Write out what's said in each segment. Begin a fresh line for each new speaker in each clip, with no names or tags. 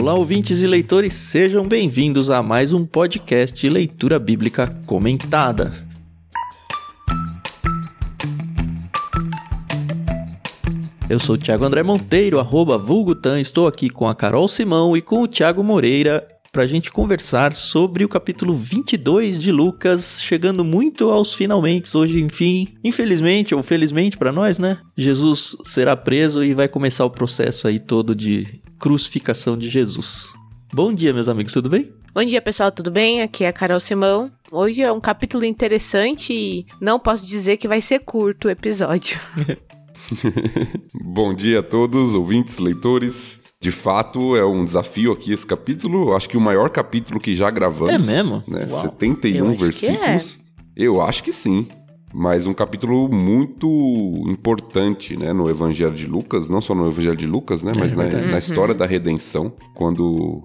Olá, ouvintes e leitores, sejam bem-vindos a mais um podcast Leitura Bíblica Comentada. Eu sou o Thiago André Monteiro, arroba Vulgutan, estou aqui com a Carol Simão e com o Thiago Moreira para a gente conversar sobre o capítulo 22 de Lucas, chegando muito aos finalmente hoje, enfim. Infelizmente ou felizmente para nós, né? Jesus será preso e vai começar o processo aí todo de crucificação de Jesus. Bom dia, meus amigos, tudo bem?
Bom dia, pessoal, tudo bem? Aqui é a Carol Simão. Hoje é um capítulo interessante e não posso dizer que vai ser curto o episódio.
Bom dia a todos, ouvintes, leitores. De fato, é um desafio aqui esse capítulo. Acho que o maior capítulo que já gravamos.
É mesmo?
Né?
Uau.
71
Eu acho que
versículos. Eu acho que sim. Mas um capítulo muito importante, né, no Evangelho de Lucas, não só no Evangelho de Lucas, né, mas na, na história da redenção, quando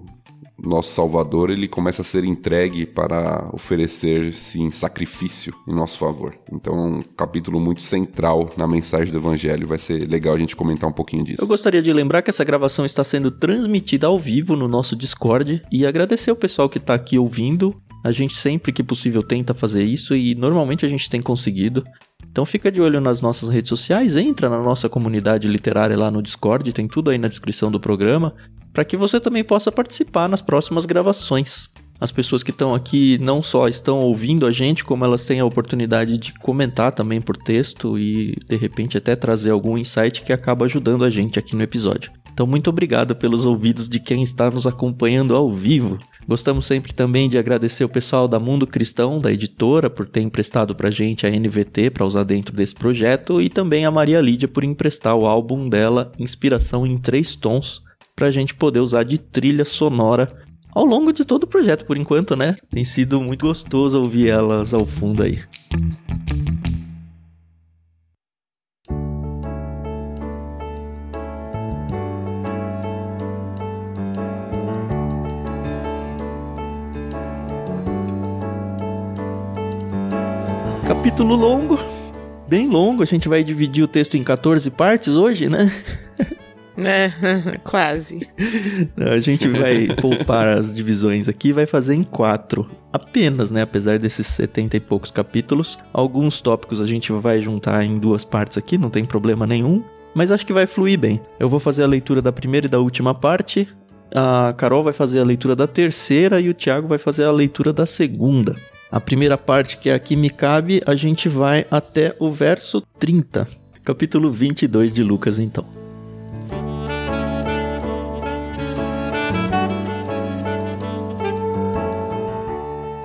nosso Salvador ele começa a ser entregue para oferecer-se em sacrifício em nosso favor. Então, é um capítulo muito central na mensagem do Evangelho. Vai ser legal a gente comentar um pouquinho disso.
Eu gostaria de lembrar que essa gravação está sendo transmitida ao vivo no nosso Discord e agradecer o pessoal que está aqui ouvindo. A gente sempre que possível tenta fazer isso e normalmente a gente tem conseguido. Então fica de olho nas nossas redes sociais, entra na nossa comunidade literária lá no Discord, tem tudo aí na descrição do programa, para que você também possa participar nas próximas gravações. As pessoas que estão aqui não só estão ouvindo a gente, como elas têm a oportunidade de comentar também por texto e de repente até trazer algum insight que acaba ajudando a gente aqui no episódio. Então, muito obrigado pelos ouvidos de quem está nos acompanhando ao vivo. Gostamos sempre também de agradecer o pessoal da Mundo Cristão, da editora, por ter emprestado pra gente a NVT para usar dentro desse projeto, e também a Maria Lídia por emprestar o álbum dela, Inspiração em Três Tons, pra gente poder usar de trilha sonora ao longo de todo o projeto, por enquanto, né? Tem sido muito gostoso ouvir elas ao fundo aí. Capítulo longo, bem longo. A gente vai dividir o texto em 14 partes hoje, né?
É, quase.
A gente vai poupar as divisões aqui e vai fazer em quatro. Apenas, né? Apesar desses 70 e poucos capítulos. Alguns tópicos a gente vai juntar em duas partes aqui, não tem problema nenhum. Mas acho que vai fluir bem. Eu vou fazer a leitura da primeira e da última parte. A Carol vai fazer a leitura da terceira e o Thiago vai fazer a leitura da segunda. A primeira parte, que é a que me cabe, a gente vai até o verso 30. Capítulo 22 de Lucas, então.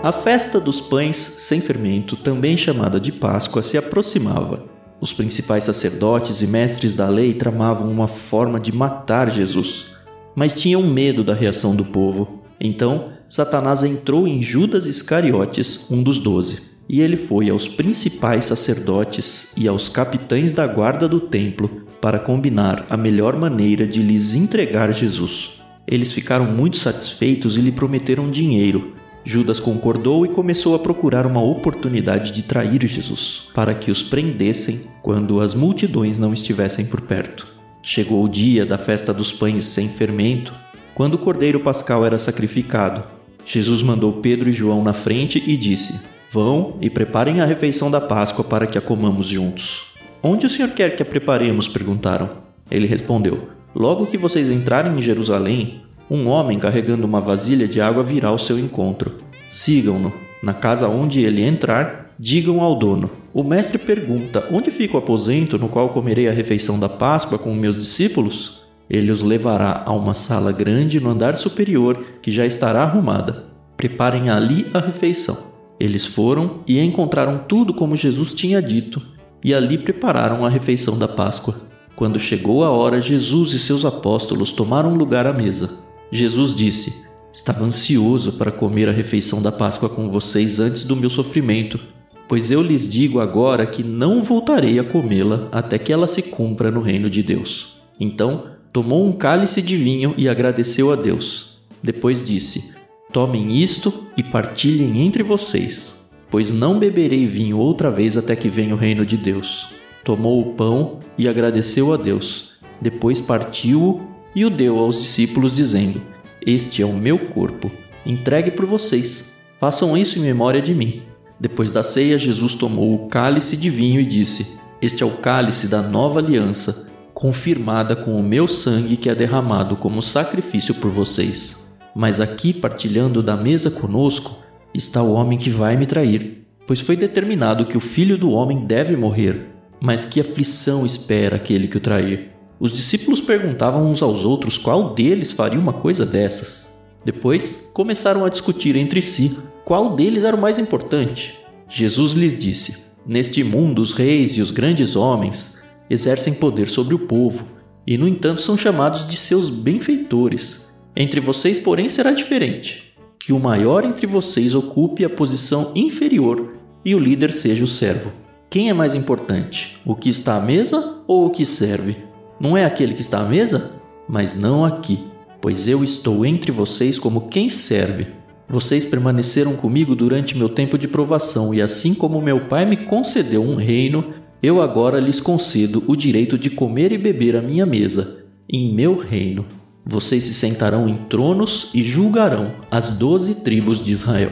A festa dos pães sem fermento, também chamada de Páscoa, se aproximava. Os principais sacerdotes e mestres da lei tramavam uma forma de matar Jesus, mas tinham medo da reação do povo. Então, Satanás entrou em Judas Iscariotes, um dos doze, e ele foi aos principais sacerdotes e aos capitães da guarda do templo para combinar a melhor maneira de lhes entregar Jesus. Eles ficaram muito satisfeitos e lhe prometeram dinheiro. Judas concordou e começou a procurar uma oportunidade de trair Jesus, para que os prendessem quando as multidões não estivessem por perto. Chegou o dia da festa dos pães sem fermento, quando o cordeiro pascal era sacrificado. Jesus mandou Pedro e João na frente e disse: Vão e preparem a refeição da Páscoa para que a comamos juntos. Onde o senhor quer que a preparemos? perguntaram. Ele respondeu: Logo que vocês entrarem em Jerusalém, um homem carregando uma vasilha de água virá ao seu encontro. Sigam-no. Na casa onde ele entrar, digam ao dono: O mestre pergunta: Onde fica o aposento no qual comerei a refeição da Páscoa com meus discípulos? Ele os levará a uma sala grande no andar superior que já estará arrumada. Preparem ali a refeição. Eles foram e encontraram tudo como Jesus tinha dito, e ali prepararam a refeição da Páscoa. Quando chegou a hora, Jesus e seus apóstolos tomaram lugar à mesa. Jesus disse: Estava ansioso para comer a refeição da Páscoa com vocês antes do meu sofrimento, pois eu lhes digo agora que não voltarei a comê-la até que ela se cumpra no reino de Deus. Então, tomou um cálice de vinho e agradeceu a Deus. Depois disse: Tomem isto e partilhem entre vocês, pois não beberei vinho outra vez até que venha o reino de Deus. Tomou o pão e agradeceu a Deus. Depois partiu-o e o deu aos discípulos, dizendo: Este é o meu corpo, entregue por vocês. Façam isso em memória de mim. Depois da ceia, Jesus tomou o cálice de vinho e disse: Este é o cálice da nova aliança, confirmada com o meu sangue que é derramado como sacrifício por vocês. Mas aqui, partilhando da mesa conosco, está o homem que vai me trair, pois foi determinado que o filho do homem deve morrer. Mas que aflição espera aquele que o trair? Os discípulos perguntavam uns aos outros qual deles faria uma coisa dessas. Depois começaram a discutir entre si qual deles era o mais importante. Jesus lhes disse: Neste mundo, os reis e os grandes homens exercem poder sobre o povo, e no entanto são chamados de seus benfeitores. Entre vocês, porém, será diferente: que o maior entre vocês ocupe a posição inferior e o líder seja o servo. Quem é mais importante, o que está à mesa ou o que serve? Não é aquele que está à mesa? Mas não aqui, pois eu estou entre vocês como quem serve. Vocês permaneceram comigo durante meu tempo de provação, e assim como meu pai me concedeu um reino, eu agora lhes concedo o direito de comer e beber à minha mesa, em meu reino. Vocês se sentarão em tronos e julgarão as doze tribos de Israel.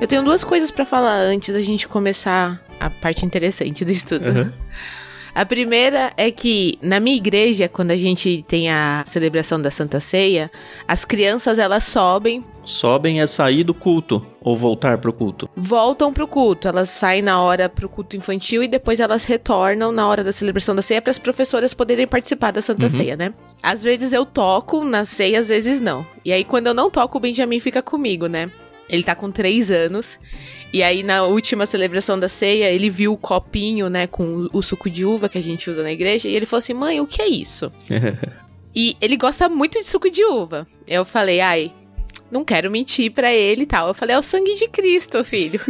Eu tenho duas coisas para falar antes da gente começar a parte interessante do estudo. Uhum. A primeira é que na minha igreja, quando a gente tem a celebração da Santa Ceia, as crianças elas sobem.
Sobem é sair do culto ou voltar pro culto?
Voltam pro culto. Elas saem na hora pro culto infantil e depois elas retornam na hora da celebração da ceia para as professoras poderem participar da Santa uhum. Ceia, né? Às vezes eu toco na ceia, às vezes não. E aí quando eu não toco, o Benjamin fica comigo, né? Ele tá com três anos. E aí, na última celebração da ceia, ele viu o copinho, né, com o suco de uva que a gente usa na igreja. E ele falou assim: mãe, o que é isso? e ele gosta muito de suco de uva. Eu falei: ai, não quero mentir para ele e tal. Eu falei: é o sangue de Cristo, filho.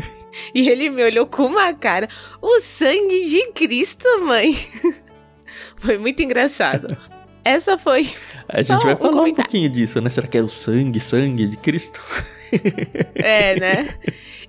e ele me olhou com uma cara: o sangue de Cristo, mãe. Foi muito engraçado. Essa foi.
A gente vai falar um, um pouquinho disso, né? Será que era o sangue, sangue de Cristo?
é, né?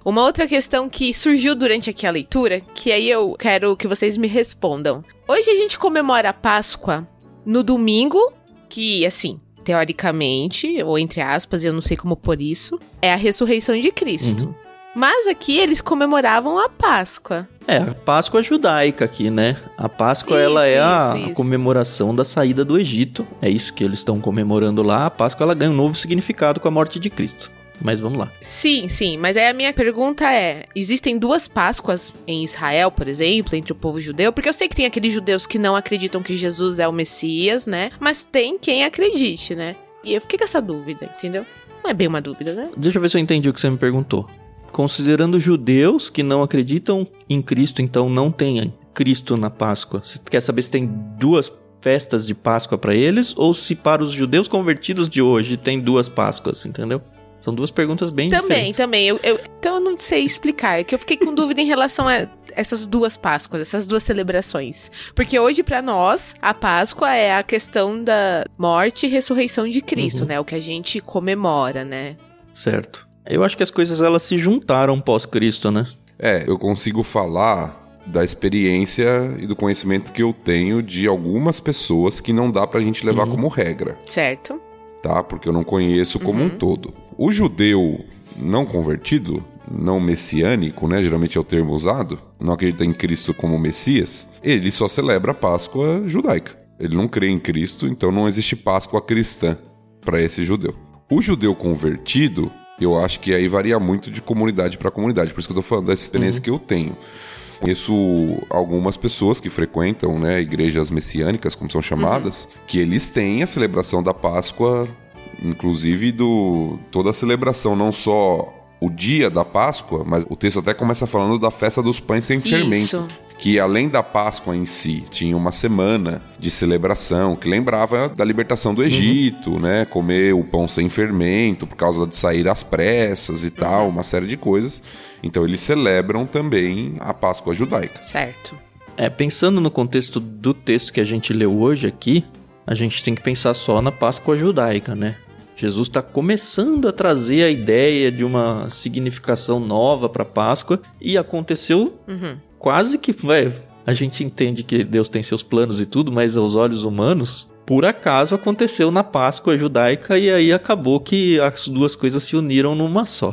Uma outra questão que surgiu durante aqui a leitura, que aí eu quero que vocês me respondam. Hoje a gente comemora a Páscoa no domingo, que assim, teoricamente, ou entre aspas, eu não sei como por isso, é a ressurreição de Cristo. Uhum. Mas aqui eles comemoravam a Páscoa.
É, a Páscoa judaica aqui, né? A Páscoa isso, ela é a, isso, comemoração da saída do Egito. É isso que eles estão comemorando lá. A Páscoa ela ganha um novo significado com a morte de Cristo. Mas vamos lá.
Sim, sim. Mas aí a minha pergunta é: existem duas Páscoas em Israel, por exemplo, entre o povo judeu? Porque eu sei que tem aqueles judeus que não acreditam que Jesus é o Messias, né? Mas tem quem acredite, né? E eu fiquei com essa dúvida, entendeu? Não é bem uma dúvida, né?
Deixa eu ver se eu entendi o que você me perguntou. Considerando judeus que não acreditam em Cristo, então não tem Cristo na Páscoa. Você quer saber se tem duas festas de Páscoa para eles ou se para os judeus convertidos de hoje tem duas Páscoas, entendeu? São duas perguntas bem
também,
diferentes.
Também, também. Eu, então eu não sei explicar. É que eu fiquei com dúvida em relação a essas duas Páscoas, essas duas celebrações. Porque hoje, para nós, a Páscoa é a questão da morte e ressurreição de Cristo, uhum. né? O que a gente comemora, né?
Certo. Eu acho que as coisas elas se juntaram pós-Cristo, né?
É, eu consigo falar da experiência e do conhecimento que eu tenho de algumas pessoas que não dá pra gente levar uhum. como regra.
Certo.
Tá? Porque eu não conheço como uhum. um todo. O judeu não convertido, não messiânico, né? Geralmente é o termo usado, não acredita em Cristo como Messias, ele só celebra a Páscoa judaica. Ele não crê em Cristo, então não existe Páscoa cristã para esse judeu. O judeu convertido, eu acho que aí varia muito de comunidade para comunidade, por isso que eu tô falando dessa experiência uhum. que eu tenho. Conheço algumas pessoas que frequentam né, igrejas messiânicas, como são chamadas, uhum. que eles têm a celebração da Páscoa inclusive do toda a celebração, não só o dia da Páscoa, mas o texto até começa falando da festa dos pães sem Isso. fermento. Que além da Páscoa em si, tinha uma semana de celebração que lembrava da libertação do Egito, uhum. né? Comer o pão sem fermento por causa de sair às pressas e tal, uhum. uma série de coisas. Então eles celebram também a Páscoa judaica.
Certo.
É, pensando no contexto do texto que a gente leu hoje aqui, a gente tem que pensar só na Páscoa judaica, né? Jesus está começando a trazer a ideia de uma significação nova para Páscoa e aconteceu uhum. Quase que, a gente entende que Deus tem seus planos e tudo, mas aos olhos humanos, por acaso aconteceu na Páscoa judaica e aí acabou que as duas coisas se uniram numa só.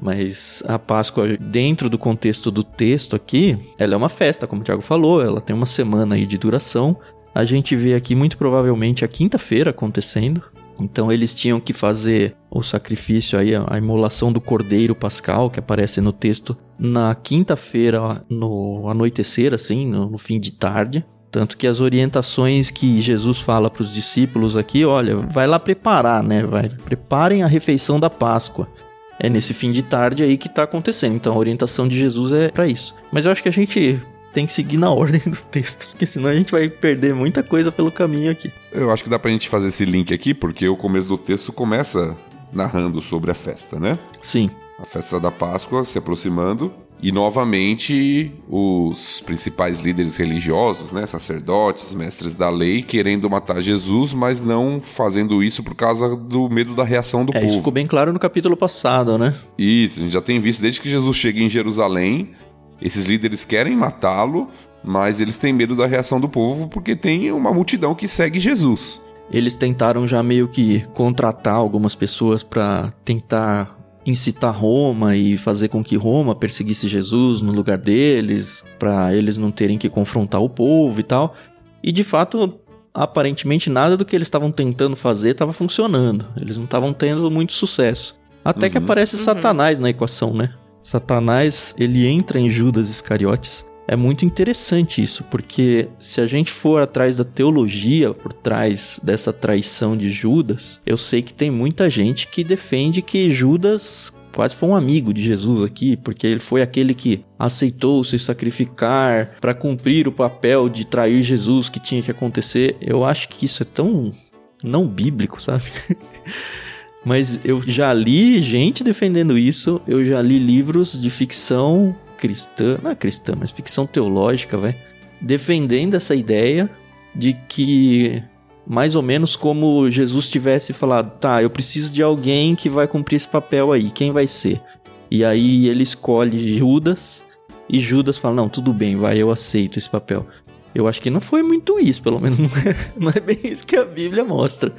Mas a Páscoa, dentro do contexto do texto aqui, ela é uma festa, como o Tiago falou, ela tem uma semana aí de duração. A gente vê aqui muito provavelmente a quinta-feira acontecendo. Então eles tinham que fazer o sacrifício aí, a imolação do cordeiro pascal que aparece no texto na quinta-feira no anoitecer, assim, no, no fim de tarde. Tanto que as orientações que Jesus fala para os discípulos aqui, olha, vai lá preparar, né? Vai, preparem a refeição da Páscoa. É nesse fim de tarde aí que está acontecendo. Então a orientação de Jesus é para isso. Mas eu acho que a gente tem que seguir na ordem do texto, porque senão a gente vai perder muita coisa pelo caminho aqui.
Eu acho que dá pra gente fazer esse link aqui, porque o começo do texto começa narrando sobre a festa, né?
Sim.
A festa da Páscoa se aproximando e novamente os principais líderes religiosos, né, sacerdotes, mestres da lei, querendo matar Jesus, mas não fazendo isso por causa do medo da reação do
é,
povo.
Isso ficou bem claro no capítulo passado, né?
Isso, a gente já tem visto desde que Jesus chega em Jerusalém, esses líderes querem matá-lo, mas eles têm medo da reação do povo porque tem uma multidão que segue Jesus.
Eles tentaram já meio que contratar algumas pessoas para tentar incitar Roma e fazer com que Roma perseguisse Jesus no lugar deles, para eles não terem que confrontar o povo e tal. E de fato, aparentemente nada do que eles estavam tentando fazer estava funcionando. Eles não estavam tendo muito sucesso. Até uhum. que aparece uhum. Satanás na equação, né? Satanás, ele entra em Judas Iscariotes. É muito interessante isso, porque se a gente for atrás da teologia por trás dessa traição de Judas, eu sei que tem muita gente que defende que Judas quase foi um amigo de Jesus aqui, porque ele foi aquele que aceitou se sacrificar para cumprir o papel de trair Jesus que tinha que acontecer. Eu acho que isso é tão não bíblico, sabe? Mas eu já li gente defendendo isso, eu já li livros de ficção cristã, não é cristã, mas ficção teológica, vai, defendendo essa ideia de que mais ou menos como Jesus tivesse falado, tá, eu preciso de alguém que vai cumprir esse papel aí, quem vai ser? E aí ele escolhe Judas e Judas fala, não, tudo bem, vai, eu aceito esse papel. Eu acho que não foi muito isso, pelo menos não é, não é bem isso que a Bíblia mostra.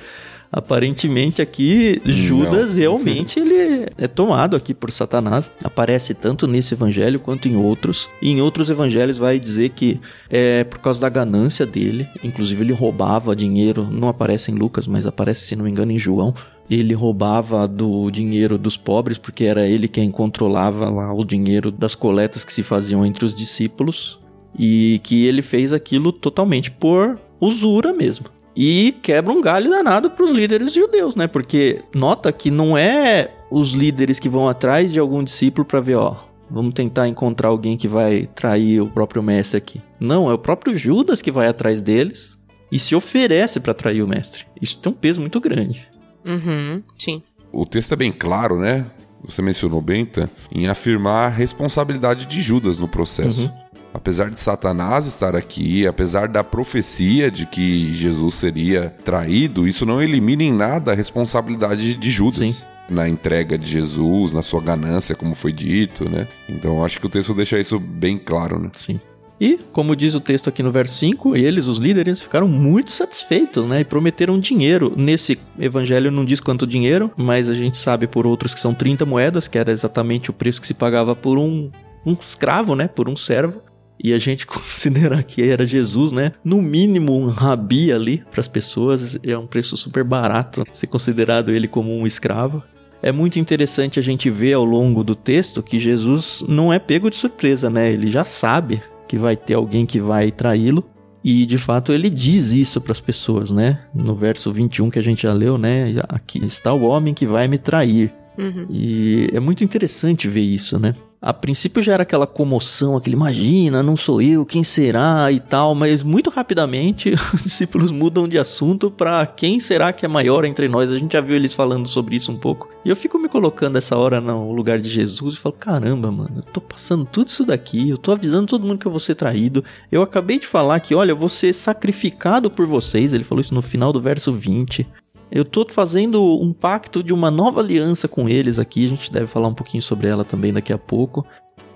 Aparentemente aqui Judas Não. realmente ele é tomado aqui por Satanás. Aparece tanto nesse evangelho quanto em outros. E em outros evangelhos vai dizer que é por causa da ganância dele. Inclusive ele roubava dinheiro. Não aparece em Lucas, mas aparece se não me engano em João ele roubava do dinheiro dos pobres, porque era ele quem controlava lá o dinheiro das coletas que se faziam entre os discípulos, e que ele fez aquilo totalmente por usura mesmo e quebra um galho danado para os líderes judeus, né? Porque nota que não é os líderes que vão atrás de algum discípulo para ver, ó, vamos tentar encontrar alguém que vai trair o próprio mestre aqui. Não, é o próprio Judas que vai atrás deles e se oferece para trair o mestre. Isso tem um peso muito grande.
Uhum, sim.
O texto é bem claro, né? Você mencionou bem, tá? Em afirmar a responsabilidade de Judas no processo. Uhum. Apesar de Satanás estar aqui, apesar da profecia de que Jesus seria traído, isso não elimina em nada a responsabilidade de Judas. Sim na entrega de Jesus, na sua ganância, como foi dito, né? Então acho que o texto deixa isso bem claro, né?
Sim. E, como diz o texto aqui no verso 5, eles, os líderes, ficaram muito satisfeitos, né? E prometeram dinheiro. Nesse evangelho não diz quanto dinheiro, mas a gente sabe por outros que são 30 moedas, que era exatamente o preço que se pagava por um, um escravo, né? Por um servo e a gente considerar que era Jesus, né? No mínimo um rabi ali para as pessoas, é um preço super barato ser considerado ele como um escravo. É muito interessante a gente ver ao longo do texto que Jesus não é pego de surpresa, né? Ele já sabe que vai ter alguém que vai traí-lo. E de fato ele diz isso para as pessoas, né? No verso 21 que a gente já leu, né? Aqui está o homem que vai me trair. Uhum. E é muito interessante ver isso, né? A princípio já era aquela comoção, aquele imagina, não sou eu, quem será e tal, mas muito rapidamente os discípulos mudam de assunto para quem será que é maior entre nós. A gente já viu eles falando sobre isso um pouco. E eu fico me colocando essa hora no lugar de Jesus e falo: caramba, mano, eu tô passando tudo isso daqui, eu tô avisando todo mundo que eu vou ser traído. Eu acabei de falar que, olha, eu vou ser sacrificado por vocês. Ele falou isso no final do verso 20. Eu tô fazendo um pacto de uma nova aliança com eles aqui, a gente deve falar um pouquinho sobre ela também daqui a pouco.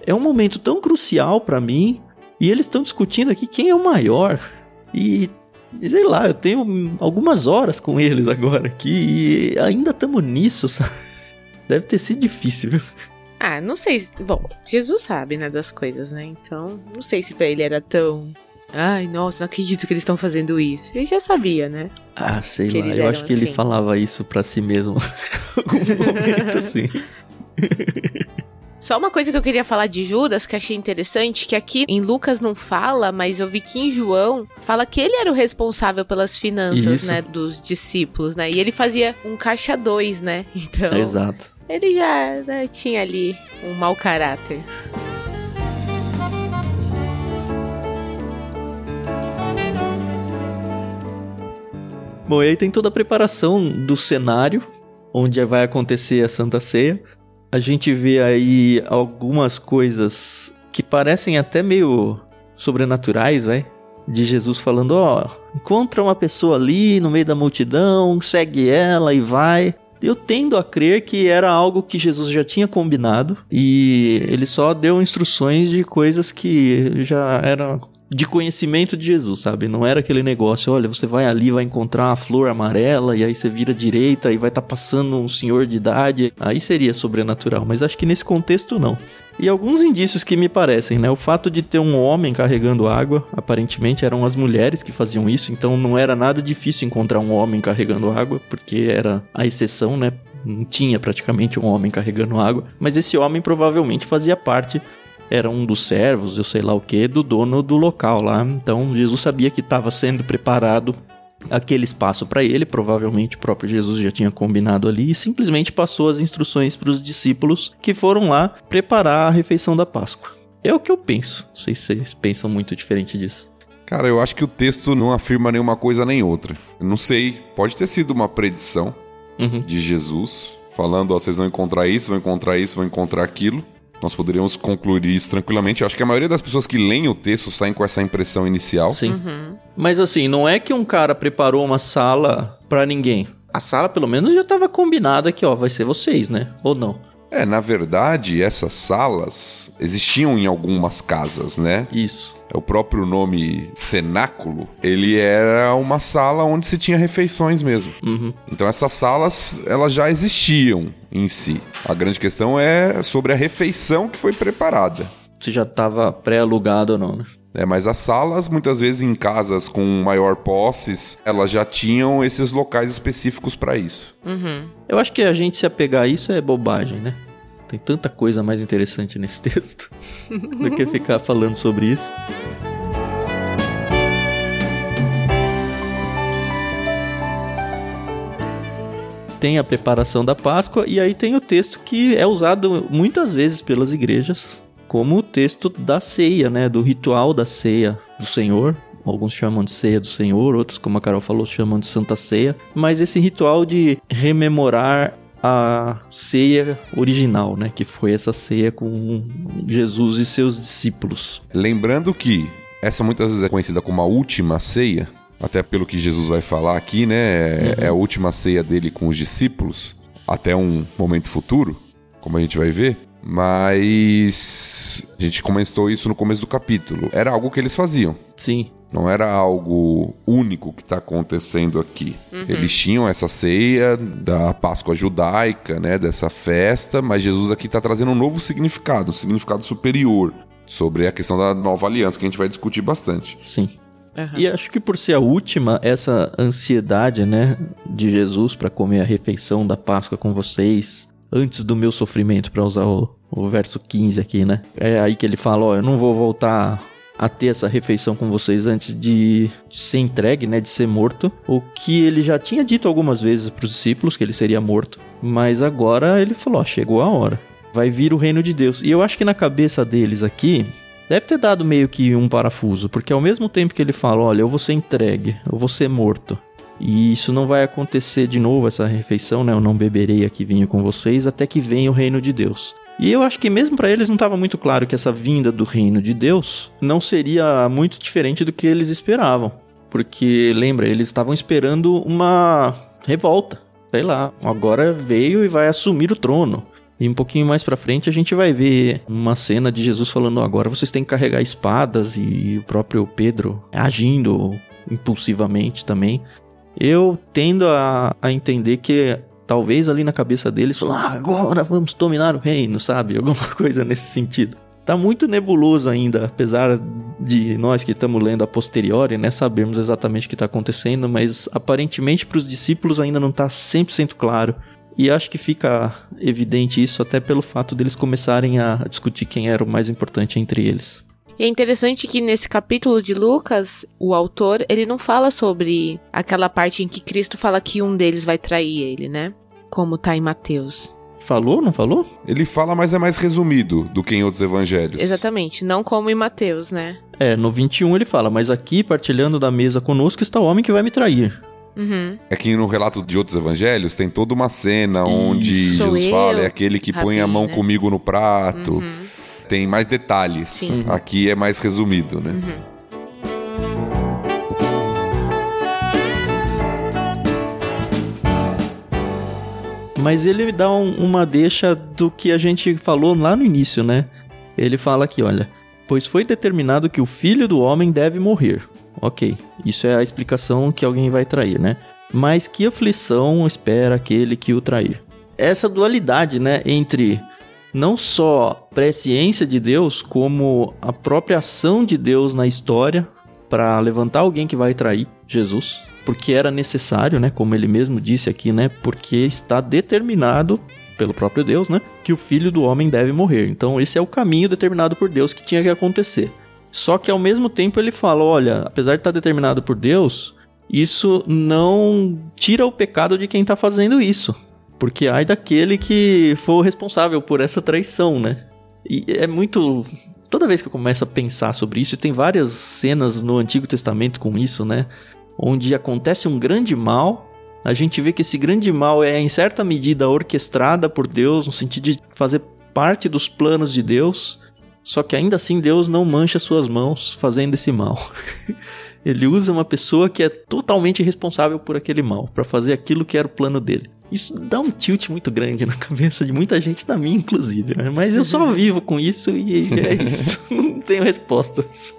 É um momento tão crucial para mim E eles estão discutindo aqui quem é o maior. E sei lá, eu tenho algumas horas com eles agora aqui e ainda estamos nisso, sabe? Deve ter sido difícil,
Ah, não sei. Bom, Jesus sabe, né, das coisas, né? Então, não sei se pra ele era tão. Ai, nossa, não acredito que eles estão fazendo isso. Ele já sabia, né?
Ah, sei que lá. Eu acho que assim. ele falava isso para si mesmo. algum momento, assim.
Só uma coisa que eu queria falar de Judas, que achei interessante, que aqui em Lucas não fala, mas eu vi que em João fala que ele era o responsável pelas finanças, Isso. né, dos discípulos, né? E ele fazia um caixa dois, né? Então.
exato.
Ele já né, tinha ali um mau caráter.
Bom, e aí tem toda a preparação do cenário onde vai acontecer a Santa Ceia a gente vê aí algumas coisas que parecem até meio sobrenaturais, vai? De Jesus falando, ó, oh, encontra uma pessoa ali no meio da multidão, segue ela e vai. Eu tendo a crer que era algo que Jesus já tinha combinado e ele só deu instruções de coisas que já eram de conhecimento de Jesus, sabe? Não era aquele negócio, olha, você vai ali, vai encontrar uma flor amarela e aí você vira direita e vai estar tá passando um senhor de idade. Aí seria sobrenatural, mas acho que nesse contexto não. E alguns indícios que me parecem, né? O fato de ter um homem carregando água, aparentemente eram as mulheres que faziam isso, então não era nada difícil encontrar um homem carregando água, porque era a exceção, né? Não tinha praticamente um homem carregando água, mas esse homem provavelmente fazia parte era um dos servos, eu sei lá o que, do dono do local lá. Então Jesus sabia que estava sendo preparado aquele espaço para ele, provavelmente o próprio Jesus já tinha combinado ali e simplesmente passou as instruções para os discípulos que foram lá preparar a refeição da Páscoa. É o que eu penso. Não sei se vocês pensam muito diferente disso.
Cara, eu acho que o texto não afirma nenhuma coisa nem outra. Eu não sei, pode ter sido uma predição uhum. de Jesus, falando: ó, vocês vão encontrar isso, vão encontrar isso, vão encontrar aquilo. Nós poderíamos concluir isso tranquilamente. Eu acho que a maioria das pessoas que leem o texto saem com essa impressão inicial.
Sim. Uhum. Mas assim, não é que um cara preparou uma sala para ninguém. A sala, pelo menos, já estava combinada que, ó, vai ser vocês, né? Ou não?
É, na verdade, essas salas existiam em algumas casas, né?
Isso.
É o próprio nome cenáculo, ele era uma sala onde se tinha refeições mesmo.
Uhum.
Então essas salas, elas já existiam em si. A grande questão é sobre a refeição que foi preparada.
Se já estava pré-alugado ou não, né?
É, mas as salas, muitas vezes em casas com maior posses, elas já tinham esses locais específicos para isso.
Uhum.
Eu acho que a gente se apegar a isso é bobagem, né? Tem tanta coisa mais interessante nesse texto do que ficar falando sobre isso. Tem a preparação da Páscoa e aí tem o texto que é usado muitas vezes pelas igrejas como o texto da ceia, né, do ritual da ceia do Senhor. Alguns chamam de ceia do Senhor, outros, como a Carol falou, chamam de Santa Ceia. Mas esse ritual de rememorar a ceia original, né? Que foi essa ceia com Jesus e seus discípulos.
Lembrando que essa muitas vezes é conhecida como a última ceia, até pelo que Jesus vai falar aqui, né? É, uhum. é a última ceia dele com os discípulos, até um momento futuro, como a gente vai ver. Mas a gente comentou isso no começo do capítulo. Era algo que eles faziam.
Sim.
Não era algo único que está acontecendo aqui. Uhum. Eles tinham essa ceia da Páscoa judaica, né? Dessa festa, mas Jesus aqui está trazendo um novo significado, um significado superior sobre a questão da nova aliança, que a gente vai discutir bastante.
Sim. Uhum. E acho que por ser a última, essa ansiedade, né, de Jesus para comer a refeição da Páscoa com vocês, antes do meu sofrimento, para usar o, o verso 15 aqui, né? É aí que ele fala: Ó, eu não vou voltar a ter essa refeição com vocês antes de, ser entregue, né, de ser morto, o que ele já tinha dito algumas vezes para os discípulos que ele seria morto, mas agora ele falou, ó, chegou a hora. Vai vir o reino de Deus. E eu acho que na cabeça deles aqui, deve ter dado meio que um parafuso, porque ao mesmo tempo que ele fala, olha, eu vou ser entregue, eu vou ser morto, e isso não vai acontecer de novo, essa refeição, né? Eu não beberei aqui vinho com vocês até que venha o reino de Deus. E eu acho que mesmo para eles não estava muito claro que essa vinda do reino de Deus não seria muito diferente do que eles esperavam. Porque, lembra, eles estavam esperando uma revolta. Sei lá, agora veio e vai assumir o trono. E um pouquinho mais pra frente a gente vai ver uma cena de Jesus falando: agora vocês têm que carregar espadas, e o próprio Pedro agindo impulsivamente também. Eu tendo a, a entender que talvez ali na cabeça deles falou: ah, agora vamos dominar o reino, sabe? Alguma coisa nesse sentido. Tá muito nebuloso ainda, apesar de nós que estamos lendo a posteriori, né, sabermos exatamente o que está acontecendo, mas aparentemente para os discípulos ainda não está 100% claro. E acho que fica evidente isso até pelo fato deles começarem a discutir quem era o mais importante entre eles.
E é interessante que nesse capítulo de Lucas, o autor, ele não fala sobre aquela parte em que Cristo fala que um deles vai trair ele, né? Como tá em Mateus.
Falou, não falou?
Ele fala, mas é mais resumido do que em outros evangelhos.
Exatamente, não como em Mateus, né?
É, no 21 ele fala, mas aqui, partilhando da mesa conosco, está o homem que vai me trair.
Uhum.
É que no relato de outros evangelhos tem toda uma cena onde
Sou
Jesus
eu,
fala, é aquele que põe a
Rabi,
mão
né?
comigo no prato.
Uhum.
Tem mais detalhes.
Sim.
Aqui é mais resumido, né?
Uhum.
Mas ele dá um- uma deixa do que a gente falou lá no início, né? Ele fala aqui, olha, pois foi determinado que o filho do homem deve morrer. Ok, isso é a explicação que alguém vai trair, né? Mas que aflição espera aquele que o trair? Essa dualidade, né, entre não só presciência de Deus, como a própria ação de Deus na história para levantar alguém que vai trair Jesus, porque era necessário, né, como ele mesmo disse aqui, né, porque está determinado pelo próprio Deus, né, que o filho do homem deve morrer. Então esse é o caminho determinado por Deus que tinha que acontecer. Só que ao mesmo tempo ele fala, olha, apesar de estar determinado por Deus, isso não tira o pecado de quem está fazendo isso. Porque ai daquele que for responsável por essa traição, né? E é muito. Toda vez que eu começo a pensar sobre isso, e tem várias cenas no Antigo Testamento com isso, né? Onde acontece um grande mal, a gente vê que esse grande mal é em certa medida orquestrada por Deus, no sentido de fazer parte dos planos de Deus, só que ainda assim Deus não mancha suas mãos fazendo esse mal. Ele usa uma pessoa que é totalmente responsável por aquele mal, para fazer aquilo que era o plano dele. Isso dá um tilt muito grande na cabeça de muita gente, na minha inclusive, né? Mas eu só vivo com isso e é isso. Não tenho respostas.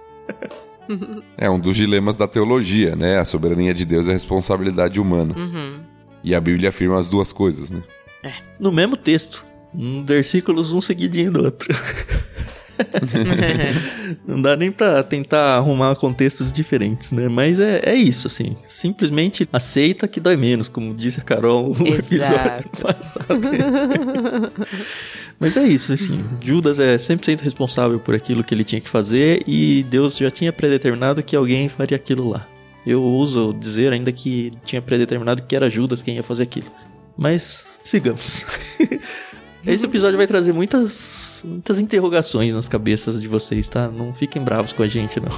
É um dos dilemas da teologia, né? A soberania de Deus e a responsabilidade humana.
Uhum.
E a Bíblia afirma as duas coisas, né?
No mesmo texto, um versículos um seguidinho do outro. Não dá nem pra tentar arrumar contextos diferentes, né? Mas é, é isso, assim. Simplesmente aceita que dói menos, como disse a Carol no episódio passado. Mas é isso, assim. Judas é 100% responsável por aquilo que ele tinha que fazer e Deus já tinha predeterminado que alguém faria aquilo lá. Eu uso dizer ainda que tinha predeterminado que era Judas quem ia fazer aquilo. Mas sigamos. Esse episódio vai trazer muitas, muitas interrogações nas cabeças de vocês, tá? Não fiquem bravos com a gente, não.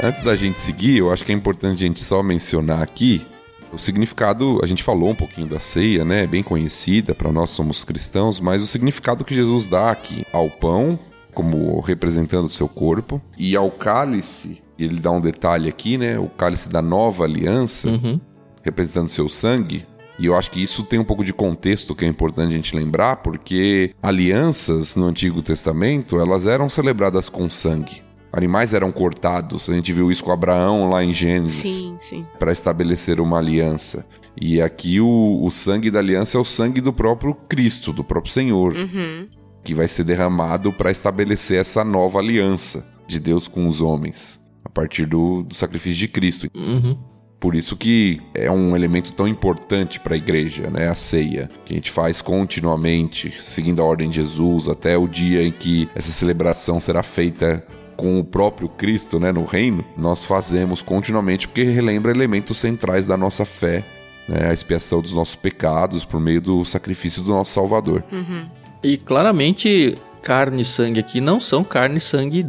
Antes da gente seguir, eu acho que é importante a gente só mencionar aqui o significado. A gente falou um pouquinho da ceia, né? Bem conhecida para nós somos cristãos, mas o significado que Jesus dá aqui ao pão, como representando o seu corpo, e ao cálice, ele dá um detalhe aqui, né? O cálice da nova aliança,
Uhum.
representando seu sangue. E eu acho que isso tem um pouco de contexto que é importante a gente lembrar, porque alianças no Antigo Testamento, elas eram celebradas com sangue. Animais eram cortados. A gente viu isso com Abraão lá em Gênesis
Sim, sim.
para estabelecer uma aliança. E aqui o, o sangue da aliança é o sangue do próprio Cristo, do próprio Senhor,
Uhum.
que vai ser derramado para estabelecer essa nova aliança de Deus com os homens, partir do, do sacrifício de Cristo.
Uhum.
Por isso que é um elemento tão importante para a igreja, né? A ceia, que a gente faz continuamente, seguindo a ordem de Jesus, até o dia em que essa celebração será feita com o próprio Cristo, né, no reino. Nós fazemos continuamente porque relembra elementos centrais da nossa fé, né? A expiação dos nossos pecados por meio do sacrifício do nosso Salvador.
Uhum.
E claramente, carne e sangue aqui não são carne e sangue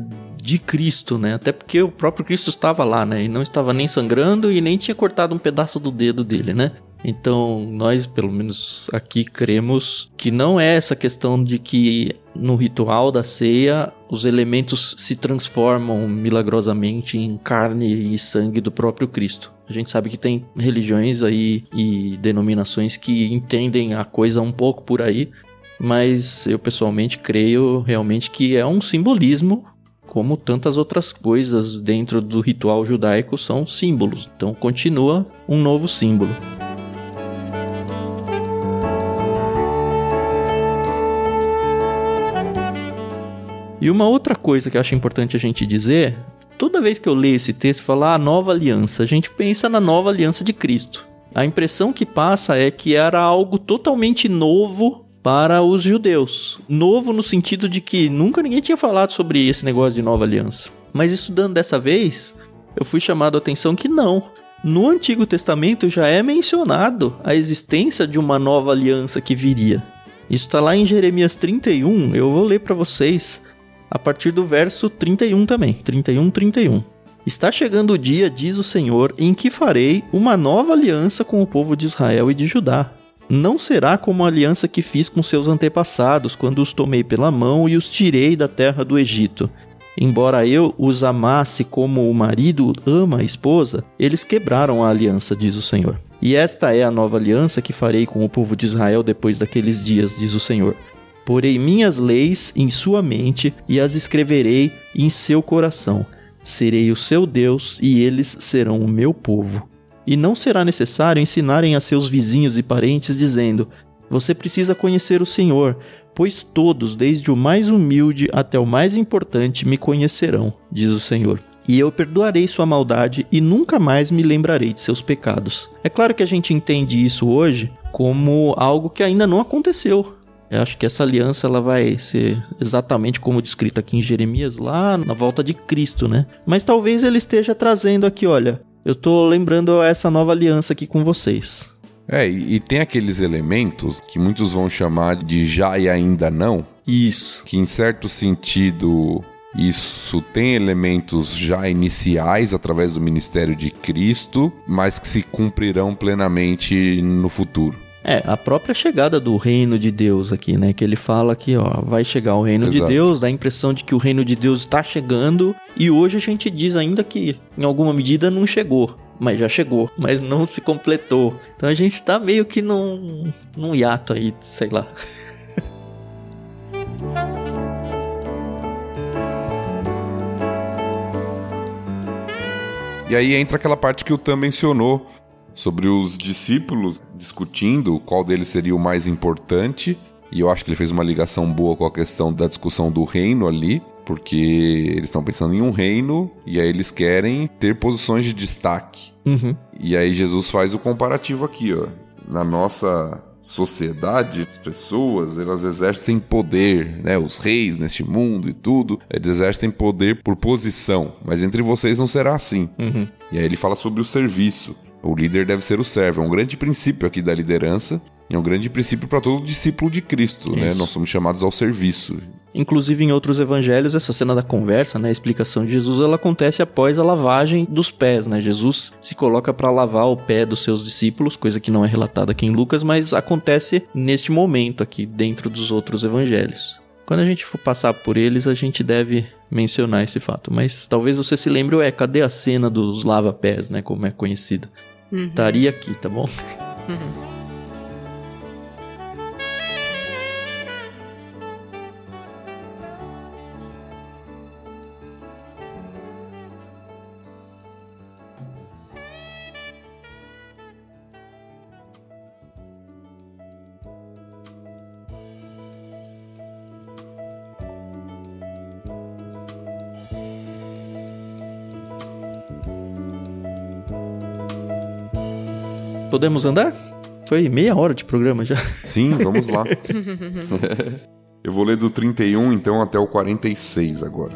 de Cristo, né? Até porque o próprio Cristo estava lá, né? E não estava nem sangrando e nem tinha cortado um pedaço do dedo dele, né? Então, nós, pelo menos aqui, cremos que não é essa questão de que no ritual da ceia os elementos se transformam milagrosamente em carne e sangue do próprio Cristo. A gente sabe que tem religiões aí e denominações que entendem a coisa um pouco por aí, mas eu pessoalmente creio realmente que é um simbolismo, como tantas outras coisas dentro do ritual judaico são símbolos. Então continua um novo símbolo. E uma outra coisa que eu acho importante a gente dizer toda vez que eu leio esse texto falar a nova aliança, a gente pensa na nova aliança de Cristo. A impressão que passa é que era algo totalmente novo para os judeus. Novo no sentido de que nunca ninguém tinha falado sobre esse negócio de nova aliança. Mas estudando dessa vez, eu fui chamado a atenção que não. No Antigo Testamento já é mencionado a existência de uma nova aliança que viria. Isso está lá em Jeremias 31, eu vou ler para vocês a partir do verso 31 também, 31, 31. Está chegando o dia, diz o Senhor, em que farei uma nova aliança com o povo de Israel e de Judá. Não será como a aliança que fiz com seus antepassados, quando os tomei pela mão e os tirei da terra do Egito. Embora eu os amasse como o marido ama a esposa, eles quebraram a aliança, diz o Senhor. E esta é a nova aliança que farei com o povo de Israel depois daqueles dias, diz o Senhor. Porei minhas leis em sua mente e as escreverei em seu coração. Serei o seu Deus e eles serão o meu povo. E não será necessário ensinarem a seus vizinhos e parentes, dizendo: Você precisa conhecer o Senhor, pois todos, desde o mais humilde até o mais importante, me conhecerão, diz o Senhor. E eu perdoarei sua maldade e nunca mais me lembrarei de seus pecados. É claro que a gente entende isso hoje como algo que ainda não aconteceu. Eu acho que essa aliança ela vai ser exatamente como descrita aqui em Jeremias, lá na volta de Cristo, né? Mas talvez ele esteja trazendo aqui, olha, eu tô lembrando essa nova aliança aqui com vocês.
É, e, e tem aqueles elementos que muitos vão chamar de já e ainda não.
Isso.
Que em certo sentido isso tem elementos já iniciais através do ministério de Cristo, mas que se cumprirão plenamente no futuro.
É, a própria chegada do reino de Deus aqui, né? Que ele fala que, ó, vai chegar o reino Exato. de Deus, dá a impressão de que o reino de Deus está chegando, e hoje a gente diz ainda que, em alguma medida, não chegou. Mas já chegou, mas não se completou. Então a gente tá meio que num, num hiato aí, sei lá.
E aí entra aquela parte que o Tam mencionou sobre os discípulos discutindo qual deles seria o mais importante. E eu acho que ele fez uma ligação boa com a questão da discussão do reino ali, porque eles estão pensando em um reino e aí eles querem ter posições de destaque.
Uhum.
E aí Jesus faz o comparativo aqui, ó. Na nossa sociedade, as pessoas, elas exercem poder, né? Os reis neste mundo e tudo, eles exercem poder por posição, mas entre vocês não será assim.
Uhum.
E aí ele fala sobre o serviço. O líder deve ser o servo. É um grande princípio aqui da liderança. E é um grande princípio para todo discípulo de Cristo, né? Nós somos chamados ao serviço.
Inclusive em outros evangelhos, essa cena da conversa, né, a explicação de Jesus, ela acontece após a lavagem dos pés, né? Jesus se coloca para lavar o pé dos seus discípulos, coisa que não é relatada aqui em Lucas, mas acontece neste momento aqui dentro dos outros evangelhos. Quando a gente for passar por eles, a gente deve mencionar esse fato. Mas talvez você se lembre, ué, cadê a cena dos lava-pés, né? Como é conhecido. Uhum. Estaria aqui, tá bom? Uhum. Podemos andar? Foi meia hora de programa já.
Sim, vamos lá. Eu vou ler do 31 então até o 46 agora.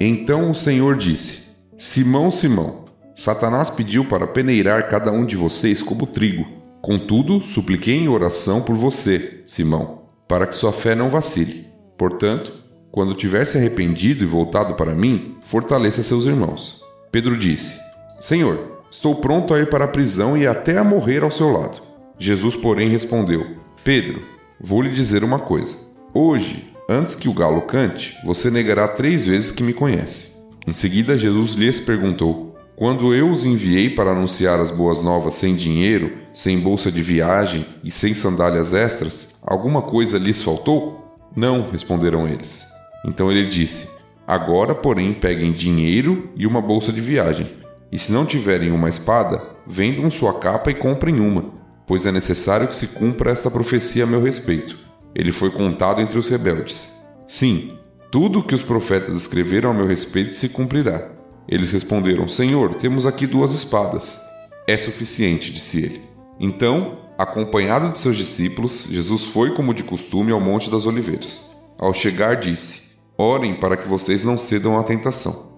Então o Senhor disse: Simão, Simão, Satanás pediu para peneirar cada um de vocês como trigo. Contudo, supliquei em oração por você, Simão, para que sua fé não vacile. Portanto, quando tiver se arrependido e voltado para mim, fortaleça seus irmãos. Pedro disse: Senhor, estou pronto a ir para a prisão e até a morrer ao seu lado. Jesus, porém, respondeu: Pedro, vou lhe dizer uma coisa. Hoje, Antes que o galo cante, você negará três vezes que me conhece. Em seguida, Jesus lhes perguntou: Quando eu os enviei para anunciar as boas novas sem dinheiro, sem bolsa de viagem e sem sandálias extras, alguma coisa lhes faltou? Não, responderam eles. Então ele disse: Agora, porém, peguem dinheiro e uma bolsa de viagem. E se não tiverem uma espada, vendam sua capa e comprem uma, pois é necessário que se cumpra esta profecia a meu respeito. Ele foi contado entre os rebeldes. Sim, tudo o que os profetas escreveram a meu respeito se cumprirá. Eles responderam: Senhor, temos aqui duas espadas. É suficiente, disse ele. Então, acompanhado de seus discípulos, Jesus foi como de costume ao Monte das Oliveiras. Ao chegar, disse: Orem para que vocês não cedam à tentação.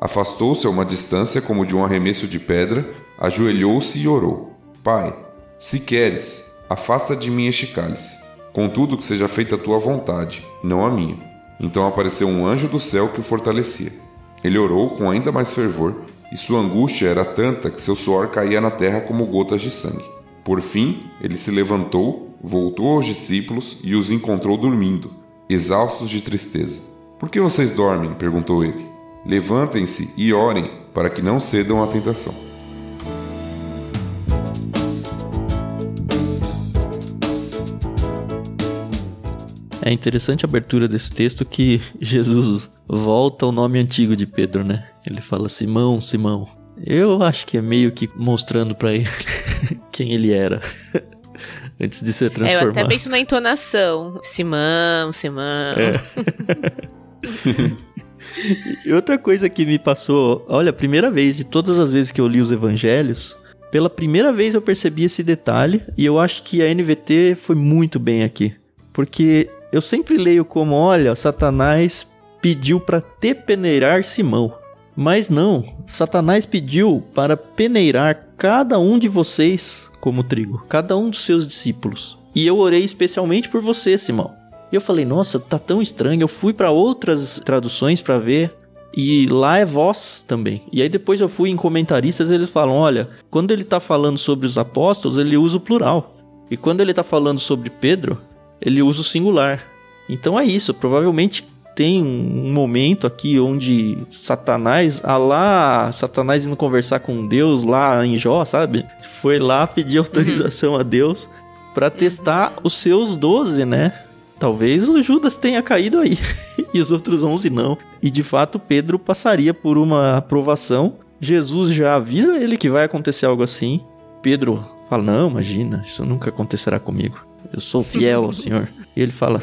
Afastou-se a uma distância como de um arremesso de pedra, ajoelhou-se e orou: Pai, se queres, afasta de mim este cálice. Contudo, que seja feita a tua vontade, não a minha. Então apareceu um anjo do céu que o fortalecia. Ele orou com ainda mais fervor, e sua angústia era tanta que seu suor caía na terra como gotas de sangue. Por fim, ele se levantou, voltou aos discípulos e os encontrou dormindo, exaustos de tristeza. Por que vocês dormem? perguntou ele. Levantem-se e orem, para que não cedam à tentação.
É interessante a abertura desse texto que Jesus volta ao nome antigo de Pedro, né? Ele fala Simão, Simão. Eu acho que é meio que mostrando para ele quem ele era. Antes de ser transformado. É, eu
até penso na entonação. Simão, Simão. É.
e outra coisa que me passou, olha, a primeira vez de todas as vezes que eu li os evangelhos, pela primeira vez eu percebi esse detalhe e eu acho que a NVT foi muito bem aqui. Porque eu sempre leio como, olha, Satanás pediu para te peneirar Simão. Mas não, Satanás pediu para peneirar cada um de vocês como trigo, cada um dos seus discípulos. E eu orei especialmente por você, Simão. E eu falei, nossa, tá tão estranho. Eu fui para outras traduções para ver e lá é voz também. E aí depois eu fui em comentaristas, eles falam, olha, quando ele tá falando sobre os apóstolos, ele usa o plural. E quando ele tá falando sobre Pedro, ele usa o singular. Então é isso, provavelmente tem um momento aqui onde Satanás, a lá, Satanás indo conversar com Deus lá em Jó, sabe? Foi lá pedir autorização uhum. a Deus para testar os seus 12, né? Talvez o Judas tenha caído aí e os outros 11 não. E de fato Pedro passaria por uma aprovação. Jesus já avisa ele que vai acontecer algo assim. Pedro fala: Não, imagina, isso nunca acontecerá comigo. Eu sou fiel ao Senhor. E ele fala: